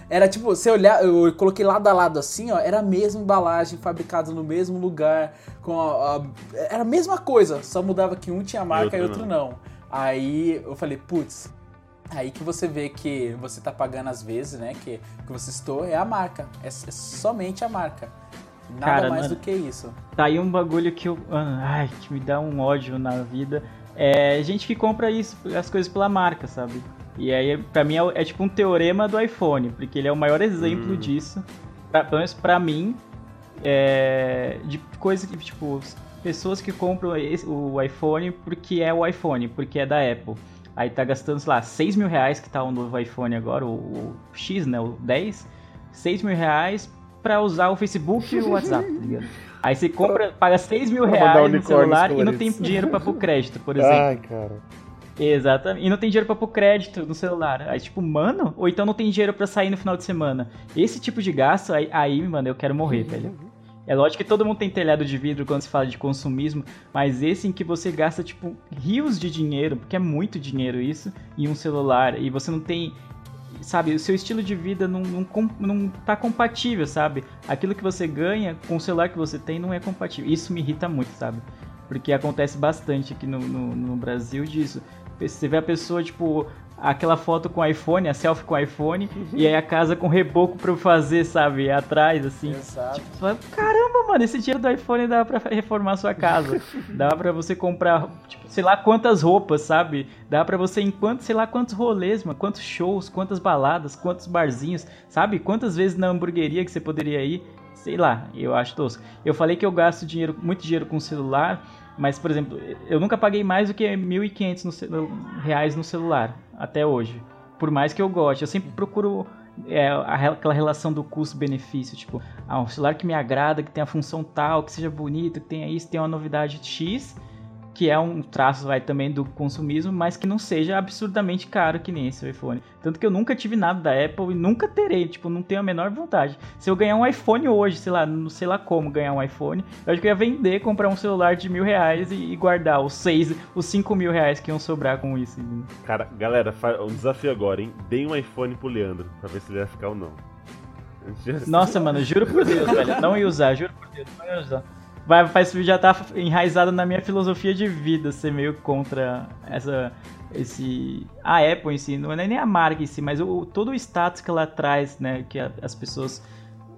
Era tipo, você olhar, eu coloquei lado a lado assim, ó, era a mesma embalagem, fabricado no mesmo lugar, com a, a- era a mesma coisa, só mudava que um tinha marca e outro outro não. Aí eu falei, putz, Aí que você vê que você tá pagando às vezes, né? Que que você citou é a marca. É, é somente a marca. Nada Cara, mais mano. do que isso. Tá aí um bagulho que eu. ah, Ai, que me dá um ódio na vida. É gente que compra isso, as coisas pela marca, sabe? E aí, pra mim, é, é tipo um teorema do iPhone, porque ele é o maior exemplo Hum. disso. Pra, pelo menos pra mim, é, de coisa que, tipo, pessoas que compram esse- o iPhone porque é o iPhone, porque é da Apple. Aí tá gastando, sei lá, 6 mil reais, que tá o novo iPhone agora, o, o X, né, o 10. 6 mil reais pra usar o Facebook e o WhatsApp, tá ligado? Aí você compra, paga 6 mil reais no celular e não tem dinheiro pra pôr crédito, por exemplo. Ai, cara. Exatamente. E não tem dinheiro pra pôr crédito no celular. Aí, tipo, mano, ou então não tem dinheiro pra sair no final de semana. Esse tipo de gasto, aí, aí mano, eu quero morrer, velho. É lógico que todo mundo tem telhado de vidro quando se fala de consumismo, mas esse em que você gasta, tipo, rios de dinheiro, porque é muito dinheiro isso, em um celular, e você não tem. Sabe, o seu estilo de vida não, não, não tá compatível, sabe? Aquilo que você ganha com o celular que você tem não é compatível. Isso me irrita muito, sabe? Porque acontece bastante aqui no, no, no Brasil disso. Você vê a pessoa, tipo, aquela foto com iPhone, a selfie com iPhone, e aí a casa com reboco pra eu fazer, sabe? Atrás, assim. Exato. Tipo, caramba, mano, esse dinheiro do iPhone dá pra reformar sua casa. dá pra você comprar, tipo, sei lá quantas roupas, sabe? Dá pra você, enquanto, sei lá quantos rolês, mano, quantos shows, quantas baladas, quantos barzinhos, sabe? Quantas vezes na hamburgueria que você poderia ir. Sei lá, eu acho tosco. Eu falei que eu gasto dinheiro, muito dinheiro com celular, mas, por exemplo, eu nunca paguei mais do que 1.500 no reais no celular, até hoje. Por mais que eu goste. Eu sempre procuro é, a aquela relação do custo-benefício. Tipo, ah, um celular que me agrada, que tenha função tal, que seja bonito, que tenha isso, tenha uma novidade X, que é um traço vai também do consumismo, mas que não seja absurdamente caro que nem esse iPhone. Tanto que eu nunca tive nada da Apple e nunca terei, tipo, não tenho a menor vontade. Se eu ganhar um iPhone hoje, sei lá, não sei lá como ganhar um iPhone, eu acho que eu ia vender, comprar um celular de mil reais e, guardar os seis, os cinco mil reais que iam sobrar com isso. Cara, galera, um desafio agora, hein? Deem um iPhone pro Leandro, pra ver se ele vai ficar ou não. Nossa, mano, juro por Deus, velho. Não ia usar, juro por Deus, não ia usar. Vai, faz, já tá enraizado na minha filosofia de vida ser meio contra essa. Esse. A Apple em si, não é nem a marca em si, mas o, todo o status que ela traz, né? Que a- as pessoas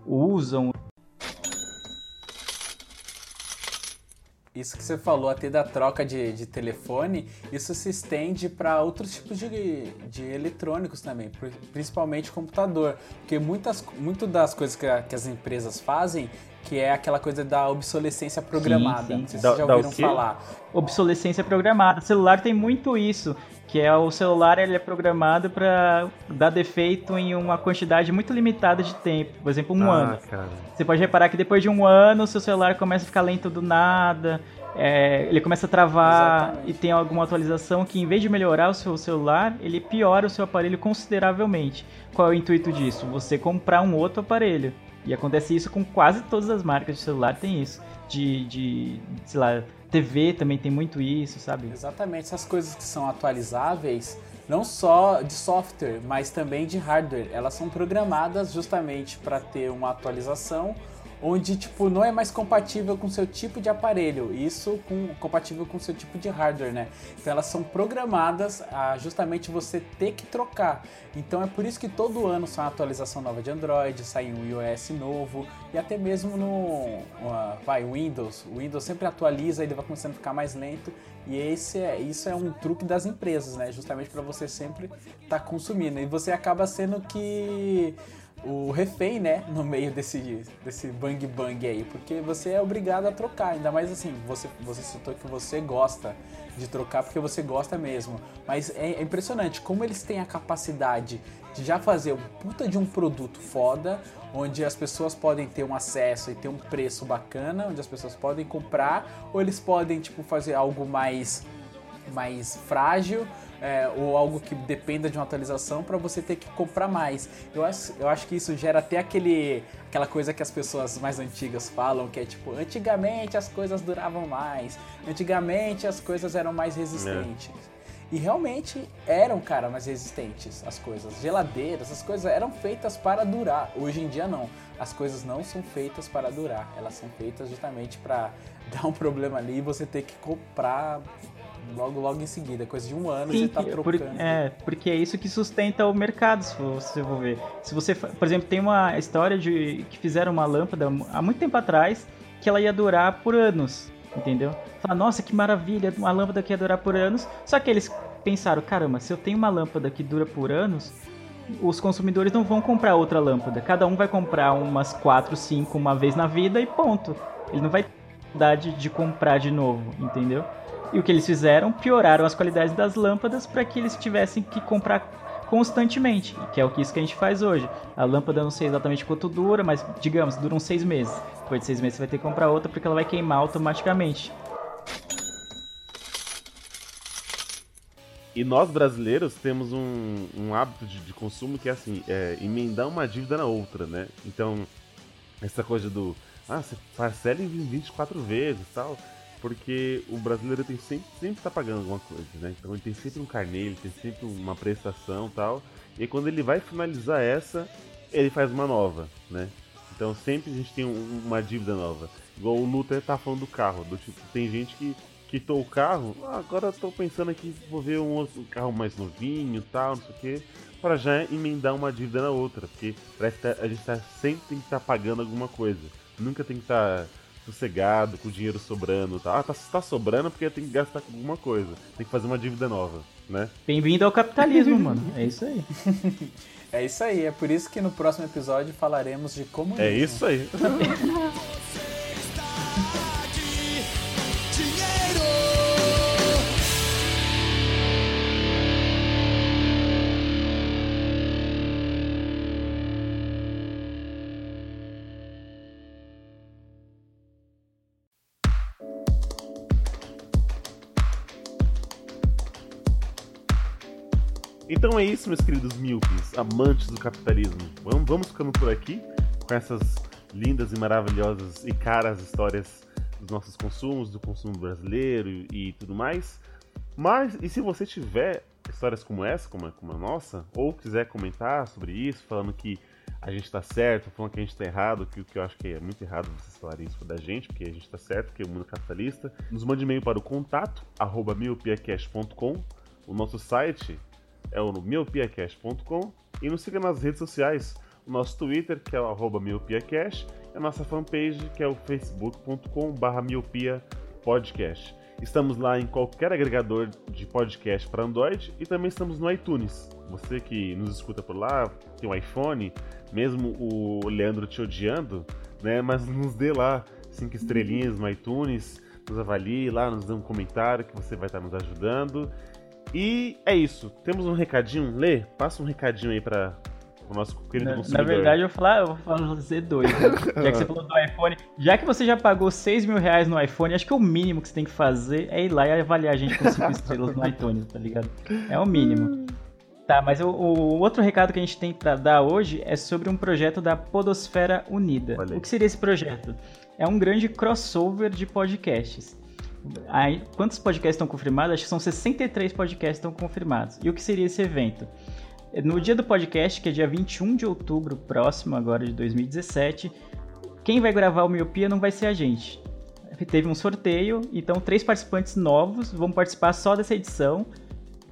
usam. Isso que você falou até da troca de, de telefone, isso se estende para outros tipos de, de eletrônicos também, pri- principalmente computador. Porque muitas muito das coisas que, a- que as empresas fazem que é aquela coisa da obsolescência programada. sim. Não sei se vocês já ouviram falar. obsolescência programada. O celular tem muito isso, que é o celular ele é programado para dar defeito em uma quantidade muito limitada de tempo, por exemplo, um ah, ano. cara. Você pode reparar que depois de um ano o seu celular começa a ficar lento do nada, é, ele começa a travar Exatamente. e tem alguma atualização que em vez de melhorar o seu celular, ele piora o seu aparelho consideravelmente. Qual é o intuito disso? Você comprar um outro aparelho. E acontece isso com quase todas as marcas de celular, tem isso. De, de sei lá, TV também tem muito isso, sabe? Exatamente, essas coisas que são atualizáveis, não só de software, mas também de hardware, elas são programadas justamente para ter uma atualização onde tipo não é mais compatível com seu tipo de aparelho, isso com compatível com seu tipo de hardware, né? Então elas são programadas a justamente você ter que trocar. Então é por isso que todo ano sai uma atualização nova de Android, sai um iOS novo e até mesmo no uh, vai Windows, o Windows sempre atualiza, ele vai começando a ficar mais lento e esse é, isso é um truque das empresas, né? Justamente para você sempre estar consumindo e você acaba sendo que o refém, né, no meio desse, desse bang bang aí, porque você é obrigado a trocar, ainda mais assim, você, você citou que você gosta de trocar porque você gosta mesmo, mas é, é impressionante como eles têm a capacidade de já fazer um puta de um produto foda, onde as pessoas podem ter um acesso e ter um preço bacana, onde as pessoas podem comprar, ou eles podem, tipo, fazer algo mais mais frágil é, ou algo que dependa de uma atualização para você ter que comprar mais. Eu acho, eu acho que isso gera até aquele, aquela coisa que as pessoas mais antigas falam, que é tipo, antigamente as coisas duravam mais, antigamente as coisas eram mais resistentes. E realmente eram, cara, mais resistentes as coisas. Geladeiras, as coisas eram feitas para durar. Hoje em dia não. As coisas não são feitas para durar. Elas são feitas justamente para dar um problema ali e você ter que comprar logo logo em seguida, coisa de um ano Sim, você tá por- trocando. é, porque é isso que sustenta o mercado, se você for ver. Se você, por exemplo, tem uma história de que fizeram uma lâmpada há muito tempo atrás que ela ia durar por anos, entendeu? Fala, nossa, que maravilha, uma lâmpada que ia durar por anos. Só que eles pensaram, caramba, se eu tenho uma lâmpada que dura por anos, os consumidores não vão comprar outra lâmpada. Cada um vai comprar umas 4, 5 uma vez na vida e ponto. Ele não vai ter de comprar de novo, entendeu? E o que eles fizeram? Pioraram as qualidades das lâmpadas para que eles tivessem que comprar constantemente, que é o que isso que a gente faz hoje. A lâmpada não sei exatamente quanto dura, mas digamos, dura uns seis meses. Depois de seis meses você vai ter que comprar outra porque ela vai queimar automaticamente. E nós brasileiros temos um, um hábito de, de consumo que é assim, é emendar uma dívida na outra, né? Então, essa coisa do. Ah, você parcela em 24 vezes e tal. Porque o brasileiro tem sempre, sempre tá pagando alguma coisa, né? Então ele tem sempre um carnê, ele tem sempre uma prestação tal. E quando ele vai finalizar essa, ele faz uma nova, né? Então sempre a gente tem um- uma dívida nova. Igual o Luther tá falando do carro. Do tipo, tem gente que quitou o carro, ah, agora tô pensando aqui, vou ver um outro carro mais novinho tal, não sei o quê, para já emendar uma dívida na outra, porque parece que tá- a gente tá, sempre tem que estar pagando alguma coisa. Nunca tem que estar sossegado, com o dinheiro sobrando e tal. Ah, tá, tá sobrando porque tem que gastar com alguma coisa. Tem que fazer uma dívida nova, né? Bem-vindo ao capitalismo, mano. É isso aí. É isso aí, é por isso que no próximo episódio falaremos de comunismo. É isso aí. Então é isso, meus queridos míopes, amantes do capitalismo. Vamos, vamos ficando por aqui com essas lindas e maravilhosas e caras histórias dos nossos consumos, do consumo brasileiro e, tudo mais. Mas, e se você tiver histórias como essa, como a, como a nossa, ou quiser comentar sobre isso, falando que a gente tá certo, falando que a gente tá errado, que o que eu acho que é muito errado vocês falarem isso da gente, porque a gente tá certo, porque é o mundo capitalista, nos mande e-mail para o contato, arroba o nosso site é o miopiacast.com e nos siga nas redes sociais, o nosso Twitter, que é o arroba miopiacast, e a nossa fanpage, que é o facebook.com barra miopiapodcast. Estamos lá em qualquer agregador de podcast para Android e também estamos no iTunes. Você que nos escuta por lá, tem um iPhone, mesmo o Leandro te odiando, né? Mas nos dê lá cinco estrelinhas no iTunes, nos avalie lá, nos dê um comentário que você vai estar nos ajudando. E é isso. Temos um recadinho, Lê, passa um recadinho aí para o nosso querido Na, na consumidor. verdade, eu vou falar, eu vou fazer dois. né? Já que você falou do iPhone. Já que você já pagou 6 mil reais no iPhone, acho que o mínimo que você tem que fazer é ir lá e avaliar a gente com 5 estrelas no iTunes, tá ligado? É o mínimo. Tá, mas o, o outro recado que a gente tem pra dar hoje é sobre um projeto da Podosfera Unida. O que seria esse projeto? É um grande crossover de podcasts. Aí, quantos podcasts estão confirmados? Acho que são 63 podcasts estão confirmados. E o que seria esse evento? No dia do podcast, que é dia 21 de outubro próximo, agora de 2017, quem vai gravar o Miopia não vai ser a gente. Teve um sorteio, então três participantes novos vão participar só dessa edição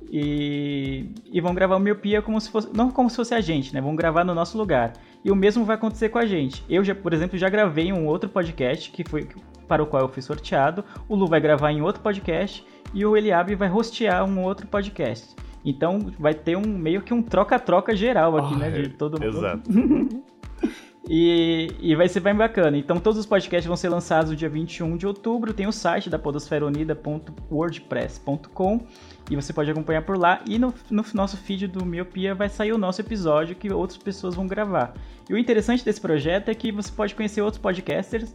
e, e vão gravar o Miopia como se fosse. Não como se fosse a gente, né? Vão gravar no nosso lugar. E o mesmo vai acontecer com a gente. Eu já, por exemplo, já gravei um outro podcast que foi para o qual eu fui sorteado. O Lu vai gravar em outro podcast e o Eliabe vai hostear um outro podcast. Então vai ter um meio que um troca-troca geral aqui, né? De todo mundo. Exato. E, e vai ser bem bacana. Então todos os podcasts vão ser lançados no dia 21 de outubro. Tem o site da podosferaunida.wordpress.com e você pode acompanhar por lá. E no, no nosso feed do Miopia vai sair o nosso episódio que outras pessoas vão gravar. E o interessante desse projeto é que você pode conhecer outros podcasters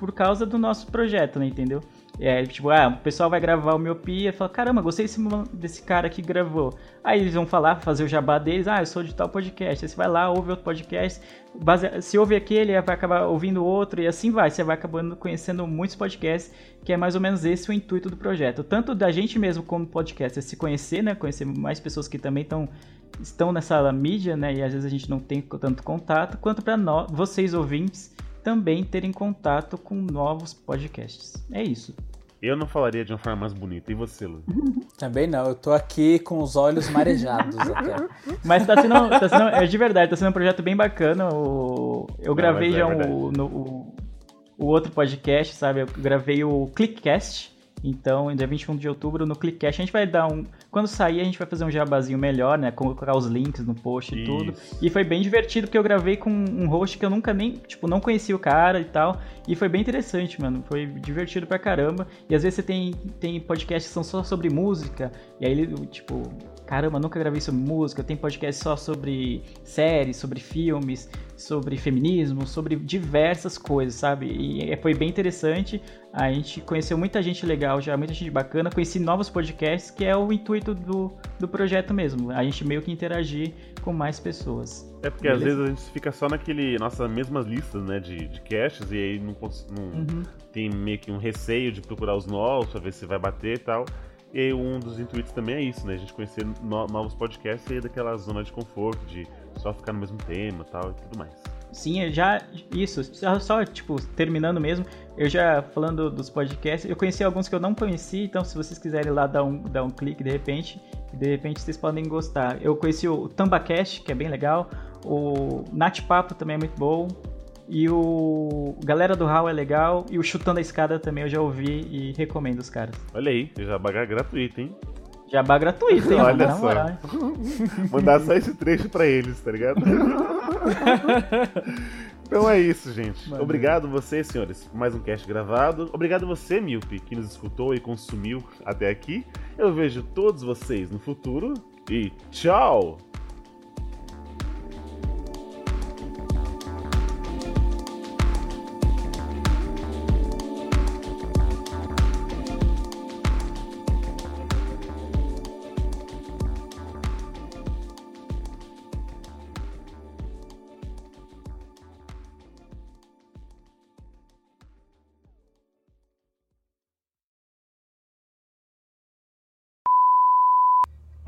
por causa do nosso projeto, né? Entendeu? É, tipo, ah, o pessoal vai gravar o Miopia e fala, caramba, gostei desse, desse cara que gravou. Aí eles vão falar, fazer o jabá deles, ah, eu sou de tal podcast. Aí você vai lá, ouve outro podcast, base... se ouve aquele, vai acabar ouvindo outro, e assim vai. Você vai acabando conhecendo muitos podcasts, que é mais ou menos esse o intuito do projeto. Tanto da gente mesmo como podcast, é se conhecer, né? Conhecer mais pessoas que também estão estão nessa mídia, né? E às vezes a gente não tem tanto contato, quanto para nós, vocês ouvintes, também terem contato com novos podcasts. É isso. Eu não falaria de uma forma mais bonita. E você, Lu? Também não, eu tô aqui com os olhos marejados até. Mas tá sendo, tá sendo- é de verdade, tá sendo um projeto bem bacana. o- eu gravei mas é já verdade. o, no- o, o outro podcast, sabe? Eu gravei o Clickcast. Então, dia 21 de outubro, no Clickcast, a gente vai dar um. Quando sair, a gente vai fazer um jabazinho melhor, né? Colocar os links no post e tudo. E foi bem divertido, porque eu gravei com um host que eu nunca nem, tipo, não conhecia o cara e tal. E foi bem interessante, mano. Foi divertido pra caramba. E às vezes você tem, tem podcasts que são só sobre música. E aí ele, tipo, caramba, nunca gravei sobre música. Tem podcast só sobre séries, sobre filmes, sobre feminismo, sobre diversas coisas, sabe? E é- foi bem interessante. A gente conheceu muita gente legal já, muita gente bacana. Conheci novos podcasts, que é o intuito do, do projeto mesmo. A gente meio que interagir com mais pessoas. É porque às Beleza. vezes a gente fica só naquele. Nossas mesmas listas, né? De, de casts, e aí não, não Uhum. tem meio que um receio de procurar os novos pra ver se vai bater e tal. E um dos intuitos também é isso, né? A gente conhecer no- novos podcasts e daquela zona de conforto, de só ficar no mesmo tema tal e tudo mais. Sim, eu já. Isso, só, só, tipo, terminando mesmo, eu já falando dos podcasts, eu conheci alguns que eu não conheci, então se vocês quiserem lá dar um, dar um clique de repente, de repente vocês podem gostar. Eu conheci o Tambacast, que é bem legal, o Nat Papo também é muito bom, e o Galera do Hall é legal, e o Chutando a Escada também eu já ouvi e recomendo os caras. Olha aí, já bagar gratuito, hein? Jabá gratuito, hein? Olha só. Mandar só esse trecho pra eles, tá ligado? então é isso, gente. Obrigado vocês, senhores, por mais um cast gravado. Obrigado você, Milpe, que nos escutou e consumiu até aqui. Eu vejo todos vocês no futuro e tchau!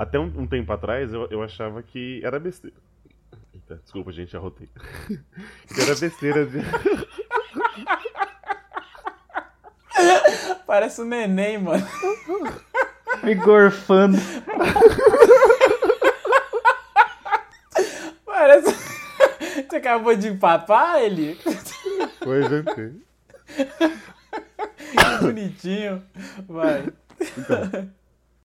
Até um, um tempo atrás eu, eu achava que era besteira. Eita, desculpa, gente, arrotei. que era besteira de. Parece um neném, mano. Me gorfando. Parece. Você acabou de empapar ele? Foi, gente. Que bonitinho. Vai. Então,